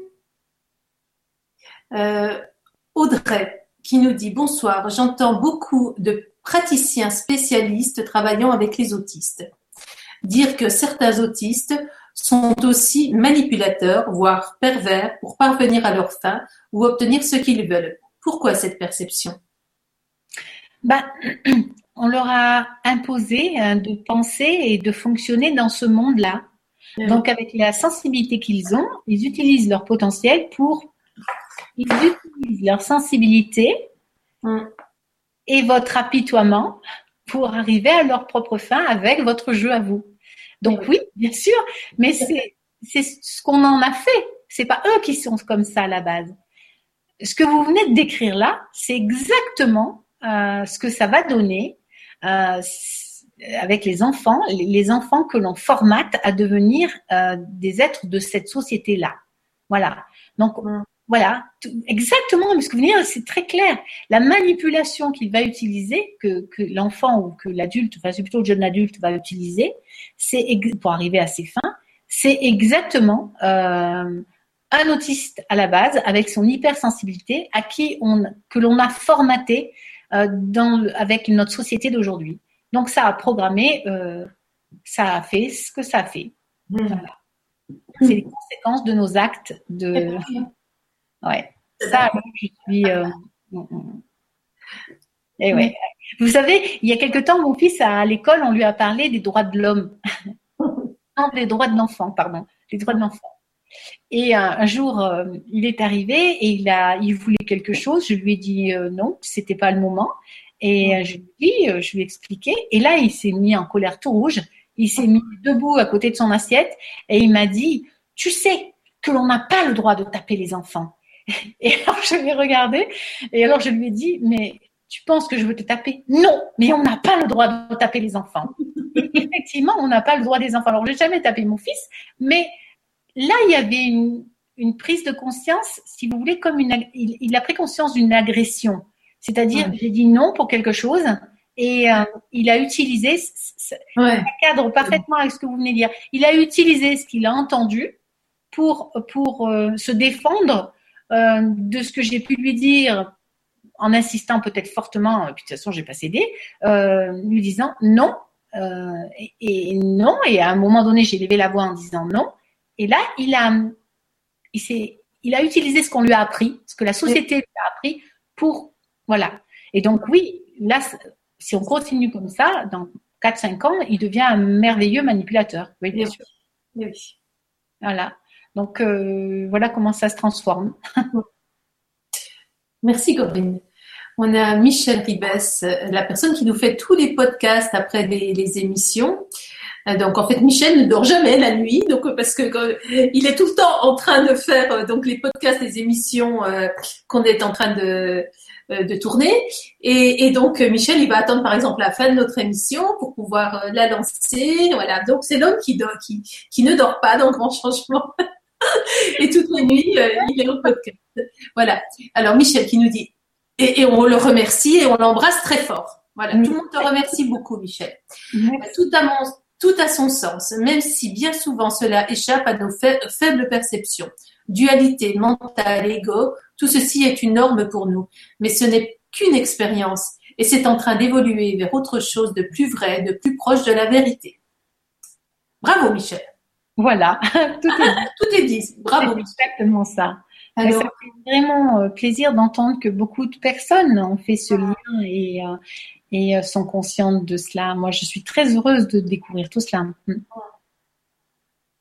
Euh, Audrey qui nous dit bonsoir, j'entends beaucoup de praticiens spécialistes travaillant avec les autistes dire que certains autistes sont aussi manipulateurs, voire pervers, pour parvenir à leur fin ou obtenir ce qu'ils veulent. Pourquoi cette perception? Bah, On leur a imposé hein, de penser et de fonctionner dans ce monde-là. Donc, avec la sensibilité qu'ils ont, ils utilisent leur potentiel pour. Ils utilisent leur sensibilité et votre apitoiement pour arriver à leur propre fin avec votre jeu à vous. Donc, oui, bien sûr, mais c'est, c'est ce qu'on en a fait. C'est pas eux qui sont comme ça à la base. Ce que vous venez de décrire là, c'est exactement euh, ce que ça va donner. Euh, avec les enfants, les enfants que l'on formate à devenir euh, des êtres de cette société-là. Voilà. Donc voilà, exactement, ce que vous venez c'est très clair. La manipulation qu'il va utiliser, que, que l'enfant ou que l'adulte, enfin c'est plutôt le jeune adulte va utiliser, c'est pour arriver à ses fins, c'est exactement euh, un autiste à la base avec son hypersensibilité à qui on que l'on a formaté euh, dans avec notre société d'aujourd'hui. Donc ça a programmé, euh, ça a fait ce que ça a fait. Hmm. C'est les conséquences de nos actes de. Ouais. Ça, je suis. Euh, mm, mm. Et ouais. Vous savez, il y a quelque temps, mon fils à l'école, on lui a parlé des droits de l'homme. non, des droits de l'enfant, pardon. Les droits de l'enfant. Et un, jour, euh, il est arrivé et il a, il voulait quelque chose. Je lui ai dit non, c'était pas le moment. Et euh, je lui dis, euh, je lui expliqué. Et là, il s'est mis en colère tout rouge. Il s'est mis debout à côté de son assiette et il m'a dit, tu sais que l'on n'a pas le droit de taper les enfants. Et alors je lui ai regardé et alors je lui ai dit, mais tu penses que je veux te taper? Non, mais on n'a pas le droit de taper les enfants. effectivement, on n'a pas le droit des enfants. Alors, je n'ai jamais tapé mon fils, mais là, il y avait une, une prise de conscience, si vous voulez, comme une, il, il a pris conscience d'une agression. C'est-à-dire, j'ai dit non pour quelque chose et euh, il a utilisé, ça cadre parfaitement avec ce que vous venez de dire, il a utilisé ce qu'il a entendu pour, pour euh, se défendre euh, de ce que j'ai pu lui dire en insistant peut-être fortement, et puis de toute façon, j'ai pas cédé, lui disant non, et, et, non, et à un moment donné, j'ai levé la voix en disant non, et là, il a, il il a utilisé ce qu'on lui a appris, ce que la société lui a appris pour voilà. Et donc, oui, là, si on continue comme ça, dans 4-5 ans, il devient un merveilleux manipulateur. Oui, bien sûr. Oui. Voilà. Donc, euh, voilà comment ça se transforme. Merci, Corinne. On a Michel Ribes, la personne qui nous fait tous les podcasts après les, émissions. Euh, donc en fait, Michel ne dort jamais la nuit, donc parce que il est tout le temps en train de faire donc les podcasts, les émissions qu'on est en train de de tourner. Et, et, donc Michel, il va attendre par exemple la fin de notre émission pour pouvoir la lancer. Voilà. Donc c'est l'homme qui, qui qui ne dort pas dans grand changement. et toute la nuit, il est au podcast. Voilà. Alors Michel qui nous dit et, on le remercie et on l'embrasse très fort. Voilà, tout le monde te remercie beaucoup, Michel. Tout à, mon, tout à son sens, même si bien souvent cela échappe à nos faibles perceptions. Dualité, mental, ego, tout ceci est une norme pour nous, mais ce n'est qu'une expérience et c'est en train d'évoluer vers autre chose de plus vrai, de plus proche de la vérité. Bravo, Michel. Voilà, tout est dit. tout est dit. Bravo. Exactement ça. Alors, ça fait vraiment euh, plaisir d'entendre que beaucoup de personnes ont fait ce lien et, euh, et euh, sont conscientes de cela. Moi, je suis très heureuse de découvrir tout cela. Mm.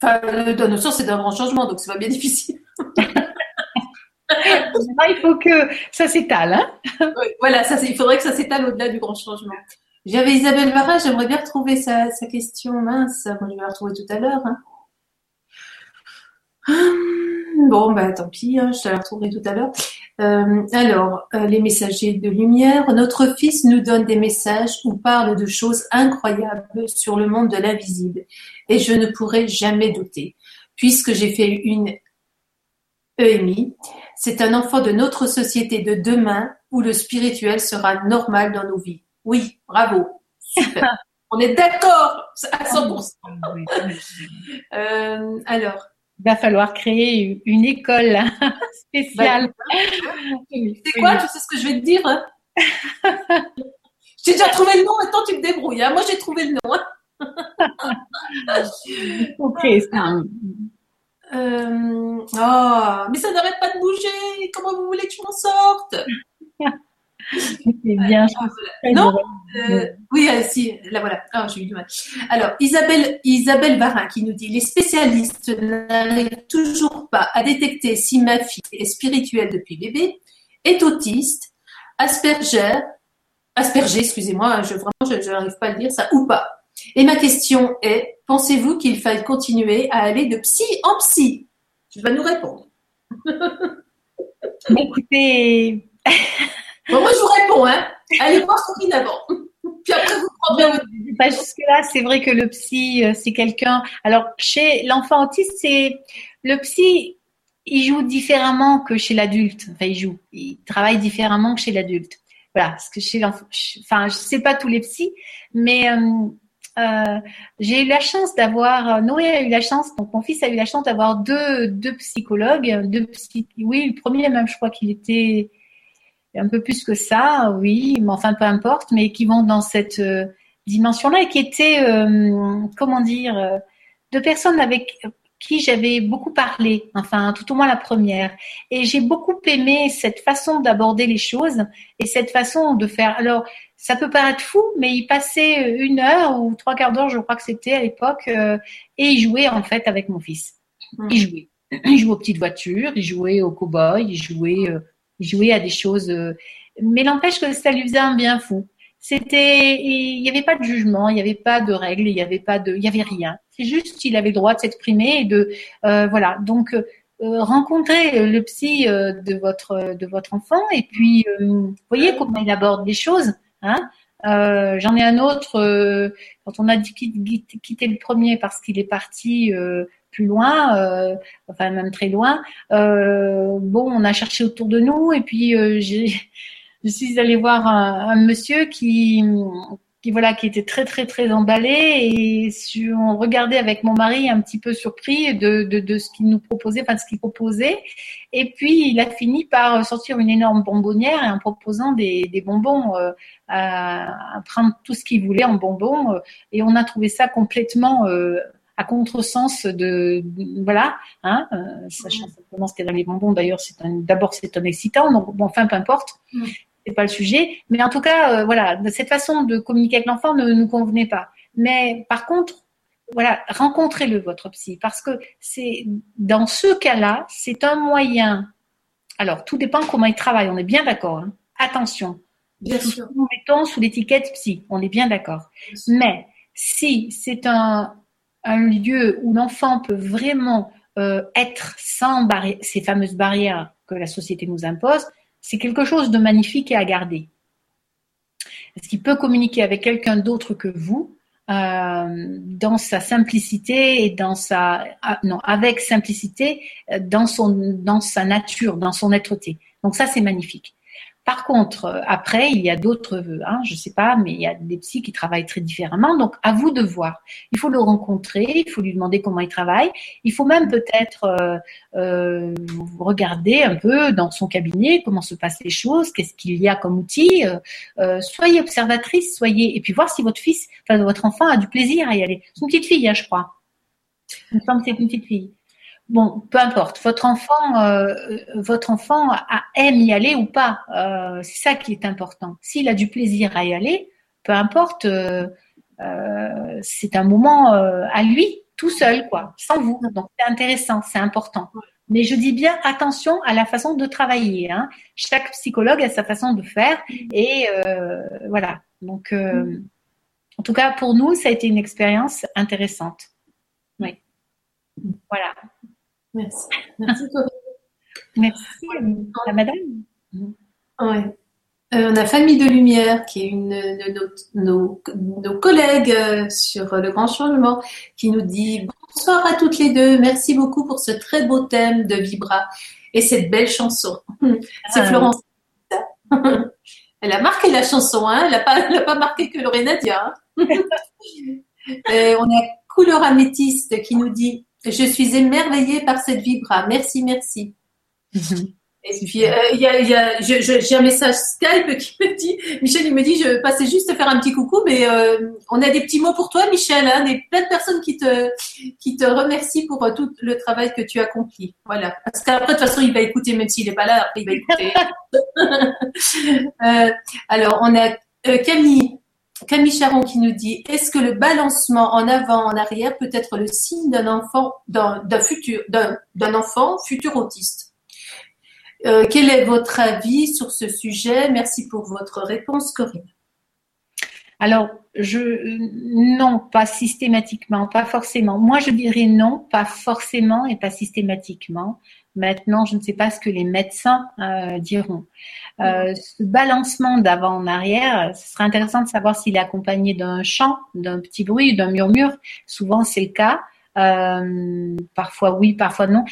Enfin, de nos c'est un grand changement, donc c'est pas bien difficile. il faut que ça s'étale. Hein voilà, il faudrait que ça s'étale au-delà du grand changement. J'avais Isabelle Varin, j'aimerais bien retrouver sa, question mince. Moi, je vais la retrouver tout à l'heure. Hein. Hum, bon, bah tant pis, hein, je te la retrouverai tout à l'heure. Euh, alors, euh, les messagers de lumière. Notre Fils nous donne des messages ou parle de choses incroyables sur le monde de l'invisible. Et je ne pourrais jamais douter, puisque j'ai fait une EMI. C'est un enfant de notre société de demain où le spirituel sera normal dans nos vies. Oui, bravo. Super. On est d'accord à 100%. euh, alors, il va falloir créer une école spéciale. C'est quoi? Tu sais ce que je vais te dire hein? J'ai déjà trouvé le nom, maintenant tu me débrouilles. Hein. Moi j'ai trouvé le nom. Hein. ok, ça. Euh... Oh, mais ça n'arrête pas de bouger. Comment vous voulez que je m'en sorte? C'est bien. non euh, Oui, euh, si, là voilà. Oh, j'ai eu du mal. Alors, Isabelle, Isabelle Varin qui nous dit Les spécialistes n'arrivent toujours pas à détecter si ma fille est spirituelle depuis bébé, est autiste, Asperger, Asperger, excusez-moi, je, vraiment, je n'arrive pas à le dire ça, ou pas. Et ma question est Pensez-vous qu'il faille continuer à aller de psy en psy? Tu vas nous répondre. Écoutez. Bon, moi, je vous réponds, hein. Allez voir Sophie d'avant. Puis après, vous prendrez votre... Pas jusque-là, c'est vrai que le psy, euh, c'est quelqu'un. Alors, chez l'enfant autiste, c'est le psy, il joue différemment que chez l'adulte. Enfin, il joue, il travaille différemment que chez l'adulte. Voilà, parce que chez l'enfant, enfin, je sais pas tous les psys, mais euh, euh, j'ai eu la chance d'avoir, Noé a eu la chance, donc mon fils a eu la chance d'avoir deux, deux psychologues, deux psy, oui, le premier même, je crois qu'il était, un peu plus que ça, oui, mais enfin peu importe, mais qui vont dans cette euh, dimension-là et qui étaient, euh, comment dire, euh, de personnes avec qui j'avais beaucoup parlé, enfin tout au moins la première. Et j'ai beaucoup aimé cette façon d'aborder les choses et cette façon de faire. Alors, ça peut paraître fou, mais il passait une heure ou trois quarts d'heure, je crois que c'était à l'époque, et il jouait en fait avec mon fils. Mmh. Il jouait. Il jouait aux petites voitures, il jouait aux cow-boys, il jouait jouer à des choses. Euh, mais n'empêche que ça lui faisait un bien fou. C'était, il n'y avait pas de jugement, il n'y avait pas de règles, il n'y avait pas de, il y avait rien. C'est juste, il avait le droit de s'exprimer et de, euh, voilà. Donc, euh, rencontrer le psy de votre de votre enfant et puis voyez comment il aborde les choses. Hein J'en ai un autre quand on a quitté le premier parce qu'il est parti plus loin, euh, enfin même très loin. Euh, bon, on a cherché autour de nous et puis euh, j'ai, je suis allée voir un, monsieur qui, qui voilà, qui était très très très emballé et on regardait avec mon mari un petit peu surpris de, de, de ce qu'il nous proposait, enfin de ce qu'il proposait. Et puis il a fini par sortir une énorme bonbonnière et en proposant des, des bonbons à, à, prendre tout ce qu'il voulait en bonbons. et on a trouvé ça complètement à contresens de, voilà, hein, euh, sachant simplement ce qu'il y a dans les bonbons. D'ailleurs, c'est d'abord c'est un excitant, donc bon, enfin peu importe, mm. C'est pas le sujet. Mais en tout cas, euh, voilà, cette façon de communiquer avec l'enfant ne nous convenait pas. Mais par contre, voilà, rencontrez-le votre psy parce que c'est dans ce cas-là, c'est un moyen. Alors, tout dépend comment il travaille. On est bien d'accord. Hein. Attention. Bien sûr. Nous mettons sous l'étiquette psy. On est bien d'accord. Mais si c'est un, un lieu où l'enfant peut vraiment euh, être sans ces fameuses barrières que la société nous impose, c'est quelque chose de magnifique et à garder. Est-ce qu'il peut communiquer avec quelqu'un d'autre que vous euh, dans sa simplicité et dans sa ah, non avec simplicité euh, dans son dans sa nature, dans son être-té? Donc ça c'est magnifique. Par contre, euh, après, il y a d'autres, hein, je sais pas, mais il y a des psys qui travaillent très différemment. Donc, à vous de voir. Il faut le rencontrer, il faut lui demander comment il travaille. Il faut même peut-être euh, euh, regarder un peu dans son cabinet comment se passent les choses, qu'est-ce qu'il y a comme outil. soyez observatrice, soyez, et puis voir si votre fils, enfin votre enfant a du plaisir à y aller. C'est une petite fille, hein, je crois. Il me que c'est une petite fille bon, peu importe, votre enfant, euh, votre enfant aime y aller ou pas. Euh, c'est ça qui est important. S'il a du plaisir à y aller, peu importe, euh, c'est un moment à lui, tout seul, quoi, sans vous. Donc c'est intéressant, c'est important. Mais je dis bien attention à la façon de travailler. Hein. Chaque psychologue a sa façon de faire et voilà. Donc, en tout cas pour nous, ça a été une expérience intéressante. Oui. Voilà. Merci. Merci, Merci à madame. Ouais. Euh, on a Famille de Lumière, qui est une de nos, nos, collègues euh, sur le grand changement, qui nous dit bonsoir à toutes les deux. Merci beaucoup pour ce très beau thème de Vibra et cette belle chanson. C'est ah. Florence. Elle a marqué la chanson, hein. elle n'a pas, pas marqué que Lorena Dia. Hein. On a Couleur Améthyste qui nous dit je suis émerveillée par cette vibra. Merci, merci. Et puis, euh, il y a, y a j'ai un message Skype qui me dit, Michel, il me dit, je passais juste faire un petit coucou, mais euh, on a des petits mots pour toi, Michel, hein, des plein de personnes qui te, qui te remercient pour euh, tout le travail que tu as accompli. Voilà. Parce qu'après, de toute façon, il va écouter, même s'il n'est pas là, après, il va écouter. alors, on a Camille Camille Charon qui nous dit Est-ce que le balancement en avant, en arrière peut être le signe d'un enfant, futur autiste? Euh, Quel est votre avis sur ce sujet? Merci pour votre réponse, Corinne. Alors, je non, pas systématiquement, pas forcément. Moi, je dirais non, pas forcément et pas systématiquement. Maintenant, je ne sais pas ce que les médecins euh, diront. Euh, ce balancement d'avant en arrière, ce serait intéressant de savoir s'il est accompagné d'un chant, d'un petit bruit, d'un murmure. Souvent, c'est le cas. Euh, parfois oui, parfois non.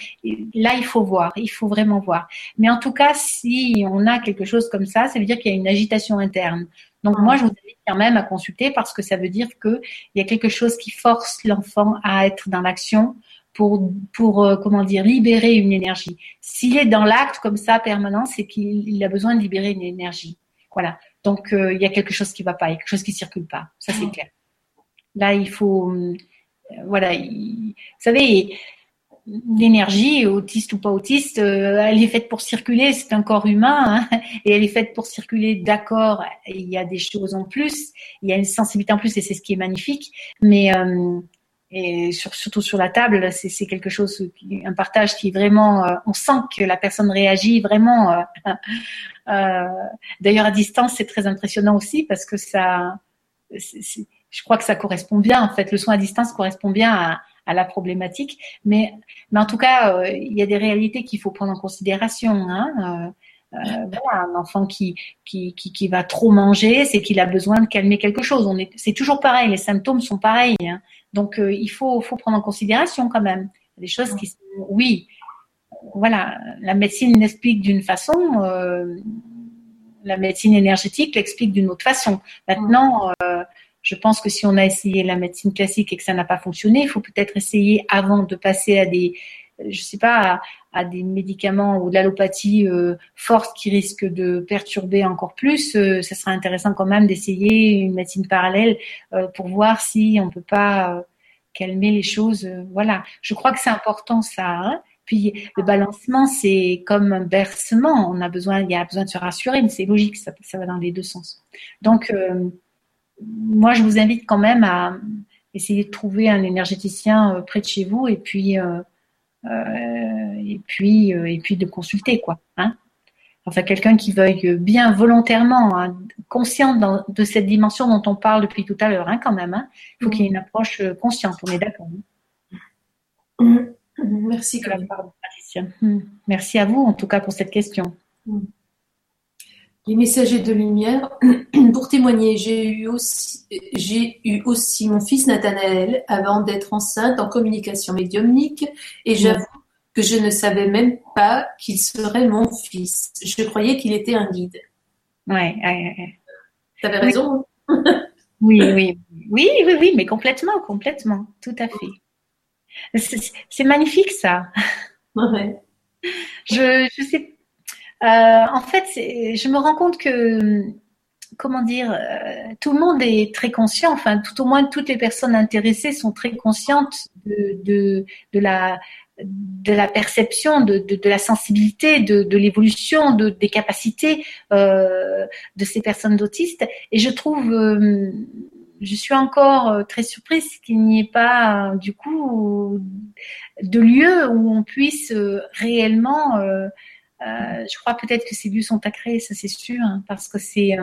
là, il faut voir, il faut vraiment voir. Mais en tout cas, si on a quelque chose comme ça, ça veut dire qu'il y a une agitation interne. Donc moi, je vous invite quand même à consulter parce que ça veut dire qu'il y a quelque chose qui force l'enfant à être dans l'action, pour, pour euh, comment dire, libérer une énergie. S'il est dans l'acte comme ça permanent, c'est qu'il a besoin de libérer une énergie. Voilà. Donc euh, il y a quelque chose qui va pas, il y a quelque chose qui circule pas. Ça c'est clair. Là il faut, euh, voilà, vous savez, l'énergie, autiste ou pas autiste, elle est faite pour circuler. C'est un corps humain hein, et elle est faite pour circuler. D'accord, il y a des choses en plus, il y a une sensibilité en plus et c'est ce qui est magnifique. Mais et surtout sur la table, c'est quelque chose, un partage qui vraiment, euh, on sent que la personne réagit vraiment. Euh, euh, D'ailleurs, à distance, c'est très impressionnant aussi parce que ça, je crois que ça correspond bien. En fait, le soin à distance correspond bien à, la problématique. Mais, en tout cas, il y a des réalités qu'il faut prendre en considération. Hein, voilà, un enfant qui, qui, qui, va trop manger, c'est qu'il a besoin de calmer quelque chose. C'est toujours pareil, les symptômes sont pareils. Hein. Donc, euh, il faut, faut prendre en considération quand même des choses qui sont, oui, voilà, la médecine l'explique d'une façon, euh, la médecine énergétique l'explique d'une autre façon. Maintenant, euh, je pense que si on a essayé la médecine classique et que ça n'a pas fonctionné, il faut peut-être essayer avant de passer à des, je sais pas, à, des médicaments ou de l'allopathie euh, forte qui risque de perturber encore plus. Euh, ça sera intéressant quand même d'essayer une médecine parallèle euh, pour voir si on peut pas calmer les choses. voilà, je crois que c'est important ça. Hein. puis le balancement, c'est comme un bercement. On a besoin, il y a besoin de se rassurer, mais c'est logique, ça, ça va dans les deux sens. Donc, moi, je vous invite quand même à essayer de trouver un énergéticien près de chez vous et puis euh, et puis euh, et puis de consulter quoi. Hein enfin quelqu'un qui veuille bien volontairement, hein, conscient de cette dimension dont on parle depuis tout à l'heure, hein, quand même. Hein. Il faut qu'il y ait une approche consciente, on est d'accord. Merci, hmm. Merci à vous, en tout cas, pour cette question. Les messagers de lumière, pour témoigner, j'ai eu aussi, j'ai eu aussi mon fils Nathanaël avant d'être enceinte en communication médiumnique et j'avoue que je ne savais même pas qu'il serait mon fils. Je croyais qu'il était un guide. Ouais, ouais, ouais. Tu avais raison. oui, oui, oui, oui, oui, mais complètement, complètement, tout à fait. C'est magnifique ça. Ouais. Je, je sais. Euh, en fait, je me rends compte que, comment dire, euh, tout le monde est très conscient. Enfin, tout au moins toutes les personnes intéressées sont très conscientes de, la perception, de, la sensibilité, de, l'évolution, de, des capacités euh, de ces personnes autistes. Et je trouve, je suis encore très surprise qu'il n'y ait pas, du coup, de lieu où on puisse réellement. Euh, je crois peut-être que ces lieux sont à créer, ça c'est sûr, hein, parce que c'est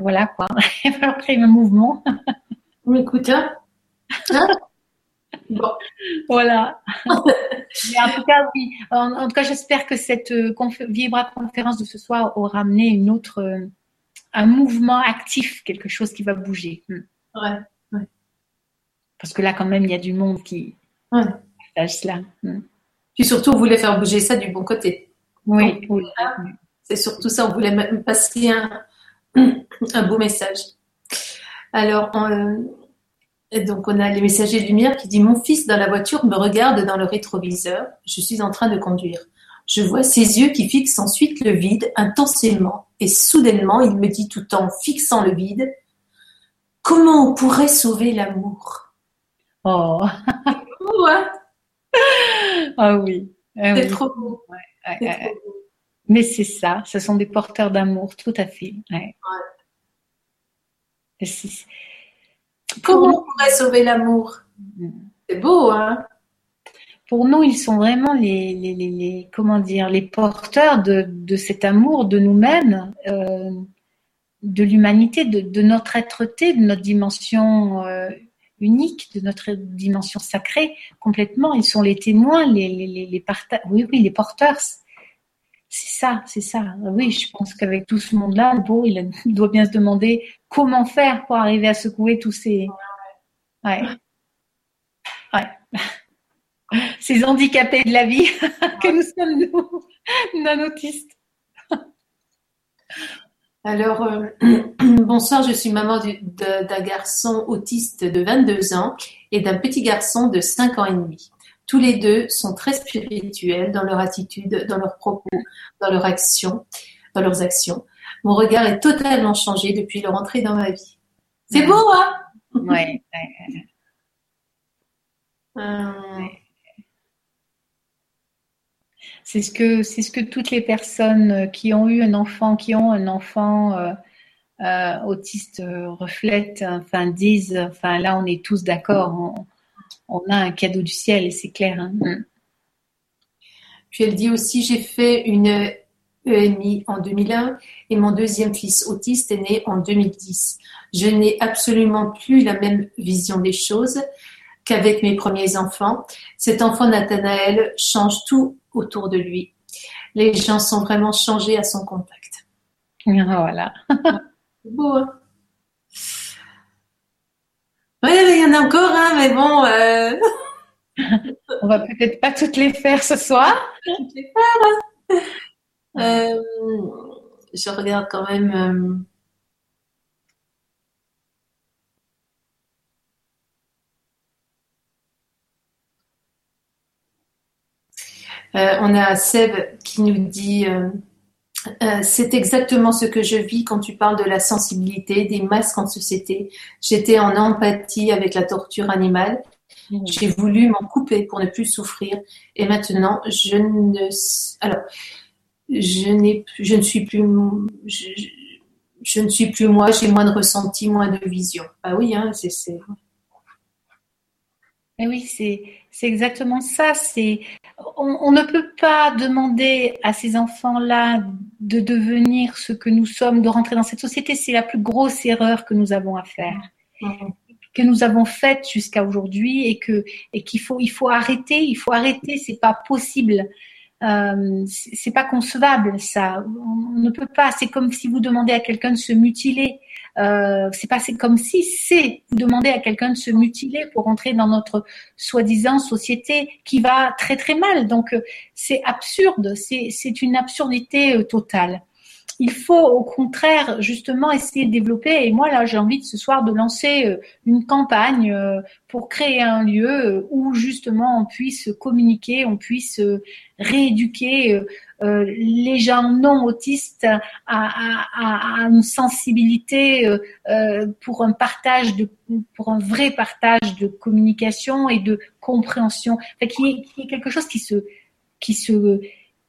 voilà quoi. Il va falloir créer un mouvement. Écoute, hein, hein? Bon. Voilà. en tout cas, oui. En, tout cas, j'espère que cette euh, Vibra conférence de ce soir aura amené une autre, euh, un mouvement actif, quelque chose qui va bouger. Hmm. Ouais, ouais. Parce que là, quand même, il y a du monde qui ouais. partage cela. Hmm. Puis surtout, on voulait faire bouger ça du bon côté. Oui. C'est surtout ça, on voulait passer un, un beau message. Alors, on, et donc, on a les messagers de lumière qui dit Mon fils dans la voiture me regarde dans le rétroviseur. Je suis en train de conduire. Je vois ses yeux qui fixent ensuite le vide intensément. Et soudainement, il me dit tout en fixant le vide Comment on pourrait sauver l'amour? Oh. Ah oui. Ah c'est trop beau. Mais c'est ça, ce sont des porteurs d'amour, tout à fait. Ouais. Comment on pourrait sauver l'amour? C'est beau, hein? Pour nous, ils sont vraiment les, les, les, comment dire, les porteurs de, de cet amour de nous-mêmes, euh, de l'humanité, de, de, notre être-té, de notre dimension euh, unique, de notre dimension sacrée, complètement. Ils sont les témoins, les, les, les, les oui, oui, les porteurs. C'est ça, c'est ça. Oui, je pense qu'avec tout ce monde-là, il, doit bien se demander comment faire pour arriver à secouer tous ces, ouais, ouais. ces handicapés de la vie que nous sommes nous, non-autistes. Alors, euh, bonsoir, je suis maman d'un garçon autiste de 22 ans et d'un petit garçon de 5 ans et demi. Tous les deux sont très spirituels dans leur attitude, dans leurs propos, dans leurs actions, dans leurs actions. Mon regard est totalement changé depuis leur entrée dans ma vie. C'est beau, hein? Ouais. Euh. C'est ce que toutes les personnes qui ont eu un enfant, qui ont un enfant euh, euh, autiste reflètent, enfin disent. Enfin là, on est tous d'accord on a un cadeau du ciel c'est clair. Hein. Mm. Puis elle dit aussi j'ai fait une EMI en 2001 et mon deuxième fils autiste est né en 2010. Je n'ai absolument plus la même vision des choses qu'avec mes premiers enfants. Cet enfant Nathanaël change tout autour de lui. Les gens sont vraiment changés à son contact. Voilà. beau, hein oui, il y en a encore, hein, mais bon. Euh... On va peut-être pas toutes les faire ce soir. les faire. Hein. Euh, je regarde quand même. Euh, euh, on a Seb qui nous dit euh, c'est exactement ce que je vis quand tu parles de la sensibilité, des masques en société. J'étais en empathie avec la torture animale. Mmh. J'ai voulu m'en couper pour ne plus souffrir. Et maintenant, je ne, alors, je n'ai, je ne suis plus, je, je ne suis plus moi. J'ai moins de ressenti, moins de vision. Ah oui, hein, c'est, c'est. Et oui, c'est c'est exactement ça. C'est on, on, ne peut pas demander à ces enfants-là de devenir ce que nous sommes, de rentrer dans cette société. C'est la plus grosse erreur que nous avons à faire, que nous avons faite jusqu'à aujourd'hui, et que et qu'il faut il faut arrêter. Il faut arrêter. C'est pas possible. Euh, c'est pas concevable ça. On ne peut pas. C'est comme si vous demandez à quelqu'un de se mutiler. Euh, c'est pas comme si c'est demander à quelqu'un de se mutiler pour entrer dans notre soi-disant société qui va très très mal. Donc euh, c'est absurde. C'est une absurdité euh, totale il faut au contraire justement essayer de développer. Et moi là, j'ai envie de ce soir de lancer euh, une campagne pour créer un lieu où justement on puisse communiquer, on puisse rééduquer les gens non autistes à, une sensibilité pour un partage de, pour un vrai partage de communication et de compréhension, enfin, qui est, quelque chose qui se, qui se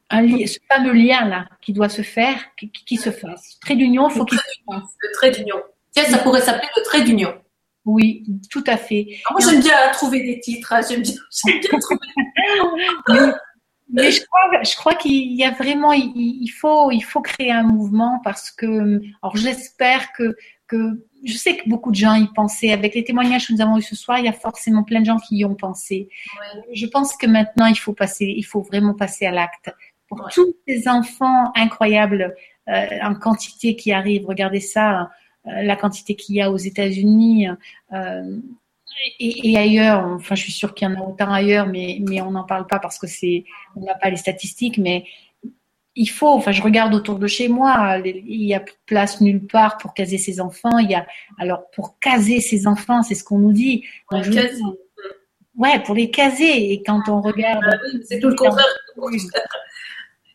un ce fameux lien-là qui doit se faire, qui, se fasse. Trait d'union, faut qu'il se fasse. Le trait d'union. Tiens, ça pourrait s'appeler le trait d'union. Oui, tout à fait. moi, j'aime bien trouver des titres. Hein. J'aime bien, bien, trouver. mais, je crois, je crois qu'il y a vraiment, il, faut, il faut créer un mouvement parce que, alors j'espère que, que, je sais que beaucoup de gens y pensaient. Avec les témoignages que nous avons eu ce soir, il y a forcément plein de gens qui y ont pensé. Je pense que maintenant, il faut passer, il faut vraiment passer à l'acte pour tous ces enfants incroyables euh, en quantité qui arrivent. Regardez ça, euh, la quantité qu'il y a aux États-Unis euh, et, et, ailleurs. Enfin, je suis sûre qu'il y en a autant ailleurs, mais, mais on n'en parle pas parce que c'est, on n'a pas les statistiques. Mais il faut, enfin, je regarde autour de chez moi, il y a place nulle part pour caser ses enfants. Il y a, alors, pour caser ses enfants, c'est ce qu'on nous dit. ouais, pour les caser. Et quand on regarde. Ah c'est tout le contraire.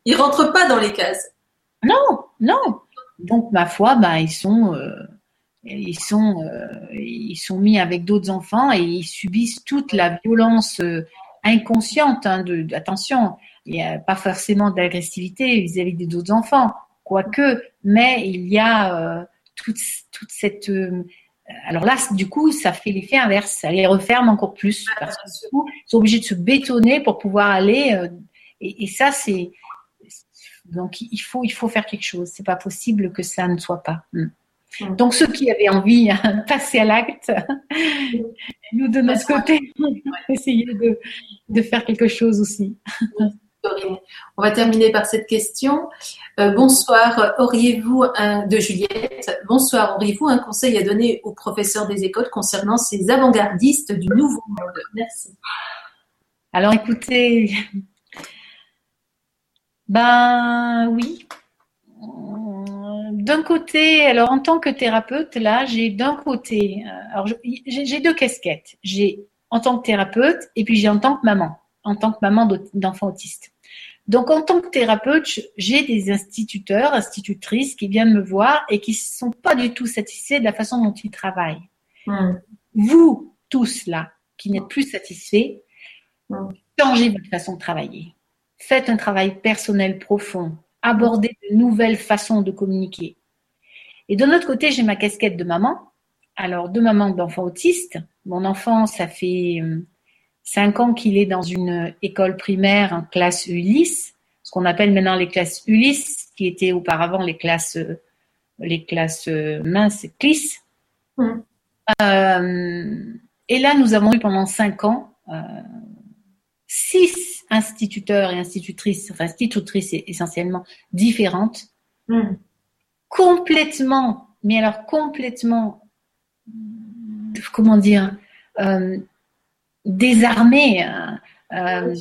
Ils rentrent pas dans les cases. Non, non. Donc ma foi, ben ils sont, euh, ils sont, euh, ils sont mis avec d'autres enfants et ils subissent toute la violence euh, inconsciente. Hein, attention, il n'y a pas forcément d'agressivité vis-à-vis des d'autres enfants, quoique, mais il y a toute, toute cette alors là, du coup, ça fait l'effet inverse. Ça les referme encore plus. Parce que du coup, ils sont obligés de se bétonner pour pouvoir aller. et, ça, c'est donc il faut, il faut faire quelque chose. C'est pas possible que ça ne soit pas. Hmm. Donc ceux qui avaient envie de passer à l'acte, nous de notre côté, essayer de, de, faire quelque chose aussi. On va terminer par cette question. Euh, bonsoir, auriez-vous un de Juliette Bonsoir, auriez-vous un conseil à donner aux professeurs des écoles concernant ces avant-gardistes du nouveau monde? Merci. Alors écoutez, ben oui. D'un côté, alors en tant que thérapeute, là, j'ai d'un côté, euh, alors j'ai deux casquettes. J'ai en tant que thérapeute et puis j'ai en tant que maman, en tant que maman d'enfants autistes. Donc en tant que thérapeute, j'ai des instituteurs, institutrices qui viennent me voir et qui ne sont pas du tout satisfaits de la façon dont ils travaillent. Hmm. Vous tous là, qui n'êtes plus satisfaits, hmm. changez votre façon de travailler faites un travail personnel profond, abordez de nouvelles façons de communiquer. Et de l'autre côté, j'ai ma casquette de maman. Alors, de maman d'enfant autiste. Mon enfant, ça fait euh, cinq ans qu'il est dans une école primaire en classe Ulysse, ce qu'on appelle maintenant les classes Ulysse, qui étaient auparavant les classes, euh, les classes euh, minces, CLIS. Mmh. et là, nous avons eu pendant cinq ans six instituteurs et institutrices, enfin institutrices essentiellement différentes, hmm. complètement, mais alors complètement, comment dire, euh, désarmées, euh, euh,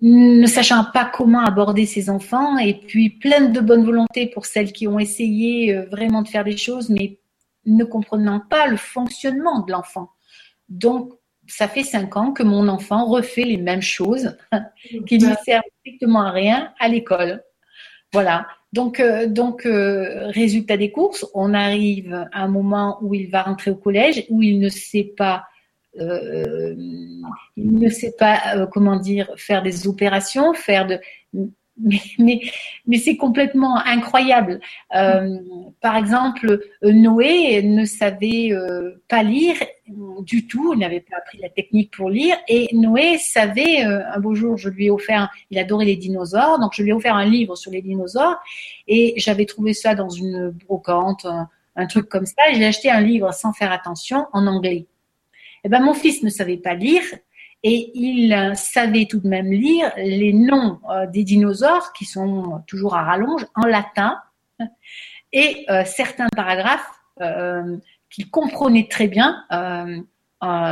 ne sachant pas comment aborder ces enfants, et puis pleines de bonne volonté pour celles qui ont essayé vraiment de faire des choses, mais ne comprenant pas le fonctionnement de l'enfant. Donc, ça fait cinq ans que mon enfant refait les mêmes choses qui ne servent strictement à rien à l'école. Voilà. Donc, euh, donc euh, résultat des courses, on arrive à un moment où il va rentrer au collège, où il ne sait pas, euh, il ne sait pas comment dire, faire des opérations, faire de, mais, c'est complètement incroyable. Euh, par exemple, Noé ne savait euh, pas lire du tout, il n'avait pas appris la technique pour lire, et Noé savait, euh, un beau jour, je lui ai offert, il adorait les dinosaures, donc je lui ai offert un livre sur les dinosaures, et j'avais trouvé ça dans une brocante, un, truc comme ça, j'ai acheté un livre sans faire attention en anglais. Eh ben, mon fils ne savait pas lire, et il euh, savait tout de même lire les noms euh, des dinosaures qui sont toujours à rallonge en latin et euh, certains paragraphes qu'il comprenait très bien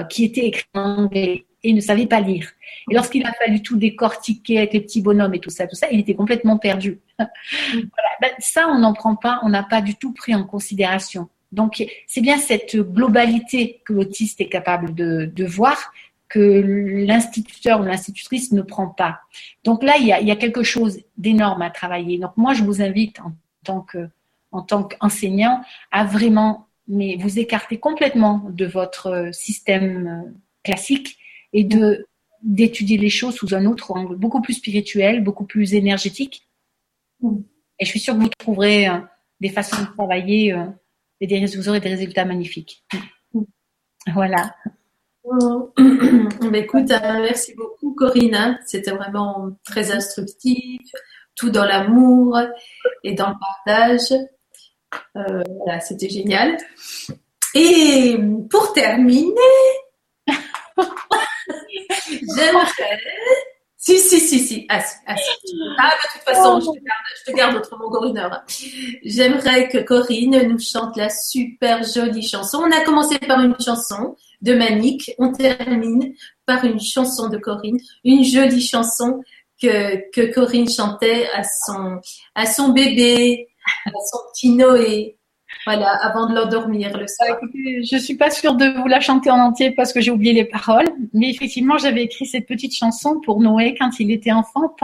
qui étaient écrits en anglais et ne savait pas lire. Et lorsqu'il a fallu tout décortiquer avec les petits bonhommes et tout ça, tout ça, il était complètement perdu. ben, ça, on n'en prend pas, on n'a pas du tout pris en considération. Donc, c'est bien cette globalité que l'autiste est capable de voir, que l'instituteur ou l'institutrice ne prend pas. Donc là, il y a, quelque chose d'énorme à travailler. Donc moi, je vous invite en tant que tant qu'enseignant à vraiment mais vous écarter complètement de votre système euh, classique et de d'étudier les choses sous un autre angle, beaucoup plus spirituel, beaucoup plus énergétique. Et je suis sûre que vous trouverez euh, des façons de travailler euh, et vous aurez des résultats magnifiques. Voilà. Bah, écoute, euh, merci beaucoup Corinne. C'était vraiment très instructif, tout dans l'amour et dans le partage. Euh, voilà, c'était génial. Et pour terminer, j'aimerais. Si, si, si, si. Ah, ah, ah, de toute façon, je te garde, autrement encore. J'aimerais que Corinne nous chante la super jolie chanson. On a commencé par une chanson de Manique. On termine par une chanson de Corinne, une jolie chanson que, que Corinne chantait à son, à son bébé, à son petit Noé. Voilà, avant de l'endormir le soir. Écoutez, je suis pas sûre de vous la chanter en entier parce que j'ai oublié les paroles, mais effectivement, j'avais écrit cette petite chanson pour Noé quand il était enfant,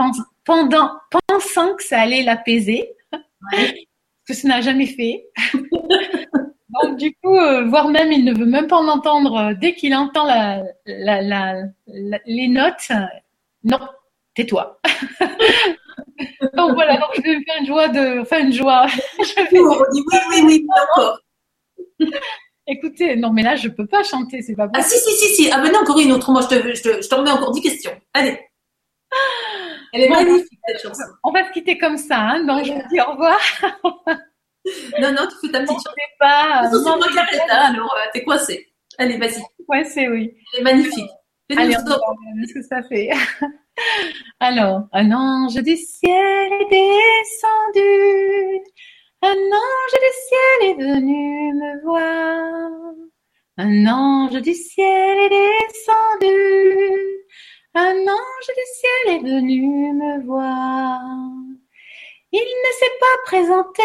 pendant, pensant que ça allait l'apaiser, que ça n'a jamais fait. Donc du coup, euh, voire même, il ne veut même pas en entendre. Euh, dès qu'il entend la, la, la, les notes, non, tais-toi. donc voilà, donc je vais me faire une joie de, enfin une joie. je vais... On dit oui, oui, oui, d'accord. Écoutez, non mais là je peux pas chanter, c'est pas possible. Ah si, si, si, si. Ah ben non, Corinne, autrement je te, je te, je remets encore 10 questions. Allez. Elle est magnifique cette chanson. On va se quitter comme ça, hein, donc je vous dis au revoir. Non, non, tu fais ta petite chanson. pas. Non, non, non, alors euh, t'es coincé. Allez, vas-y. Coincé, oui. Elle est magnifique. Allez, on va ce que ça fait. Alors, un ange du ciel est descendu. Un ange du ciel est venu me voir. Un ange du ciel est descendu. Un ange du ciel est venu me voir. Il ne s'est pas présenté,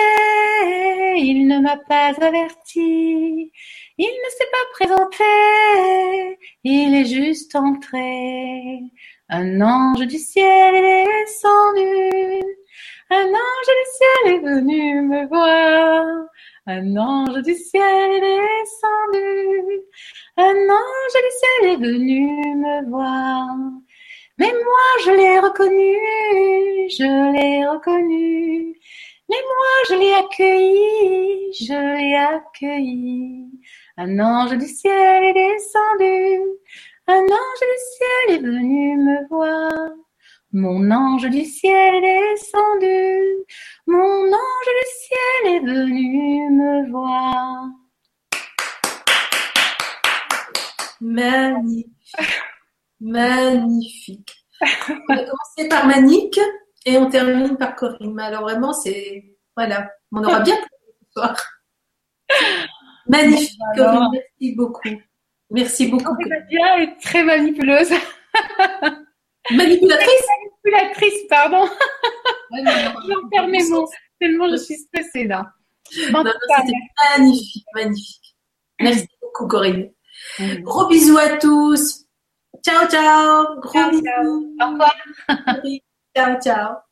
il ne m'a pas averti, il ne s'est pas présenté, il est juste entré. Un ange du ciel est descendu, un ange du ciel est venu me voir. Un ange du ciel est descendu, un ange du ciel est venu me voir. Mais moi, je l'ai reconnu, je l'ai reconnu. Mais moi, je l'ai accueilli, je l'ai accueilli. Un ange du ciel est descendu, un ange du ciel est venu me voir. Mon ange du ciel est descendu, mon ange du ciel est venu me voir. Magnifique. On va commencer par Manique et on termine par Corinne. Alors vraiment, c'est voilà, on aura bien ce soir. Magnifique, Corinne. Merci beaucoup. Merci beaucoup. Nadia est très manipuleuse. Manipulatrice? Manipulatrice, pardon. J'en perds mes mots. Tellement je suis stressée là. Non, non, c'était magnifique, magnifique. Merci beaucoup, Corinne. Gros bisous à tous. Ciao, ciao. Gros ciao, bisous. Ciao. Au revoir. ciao, ciao.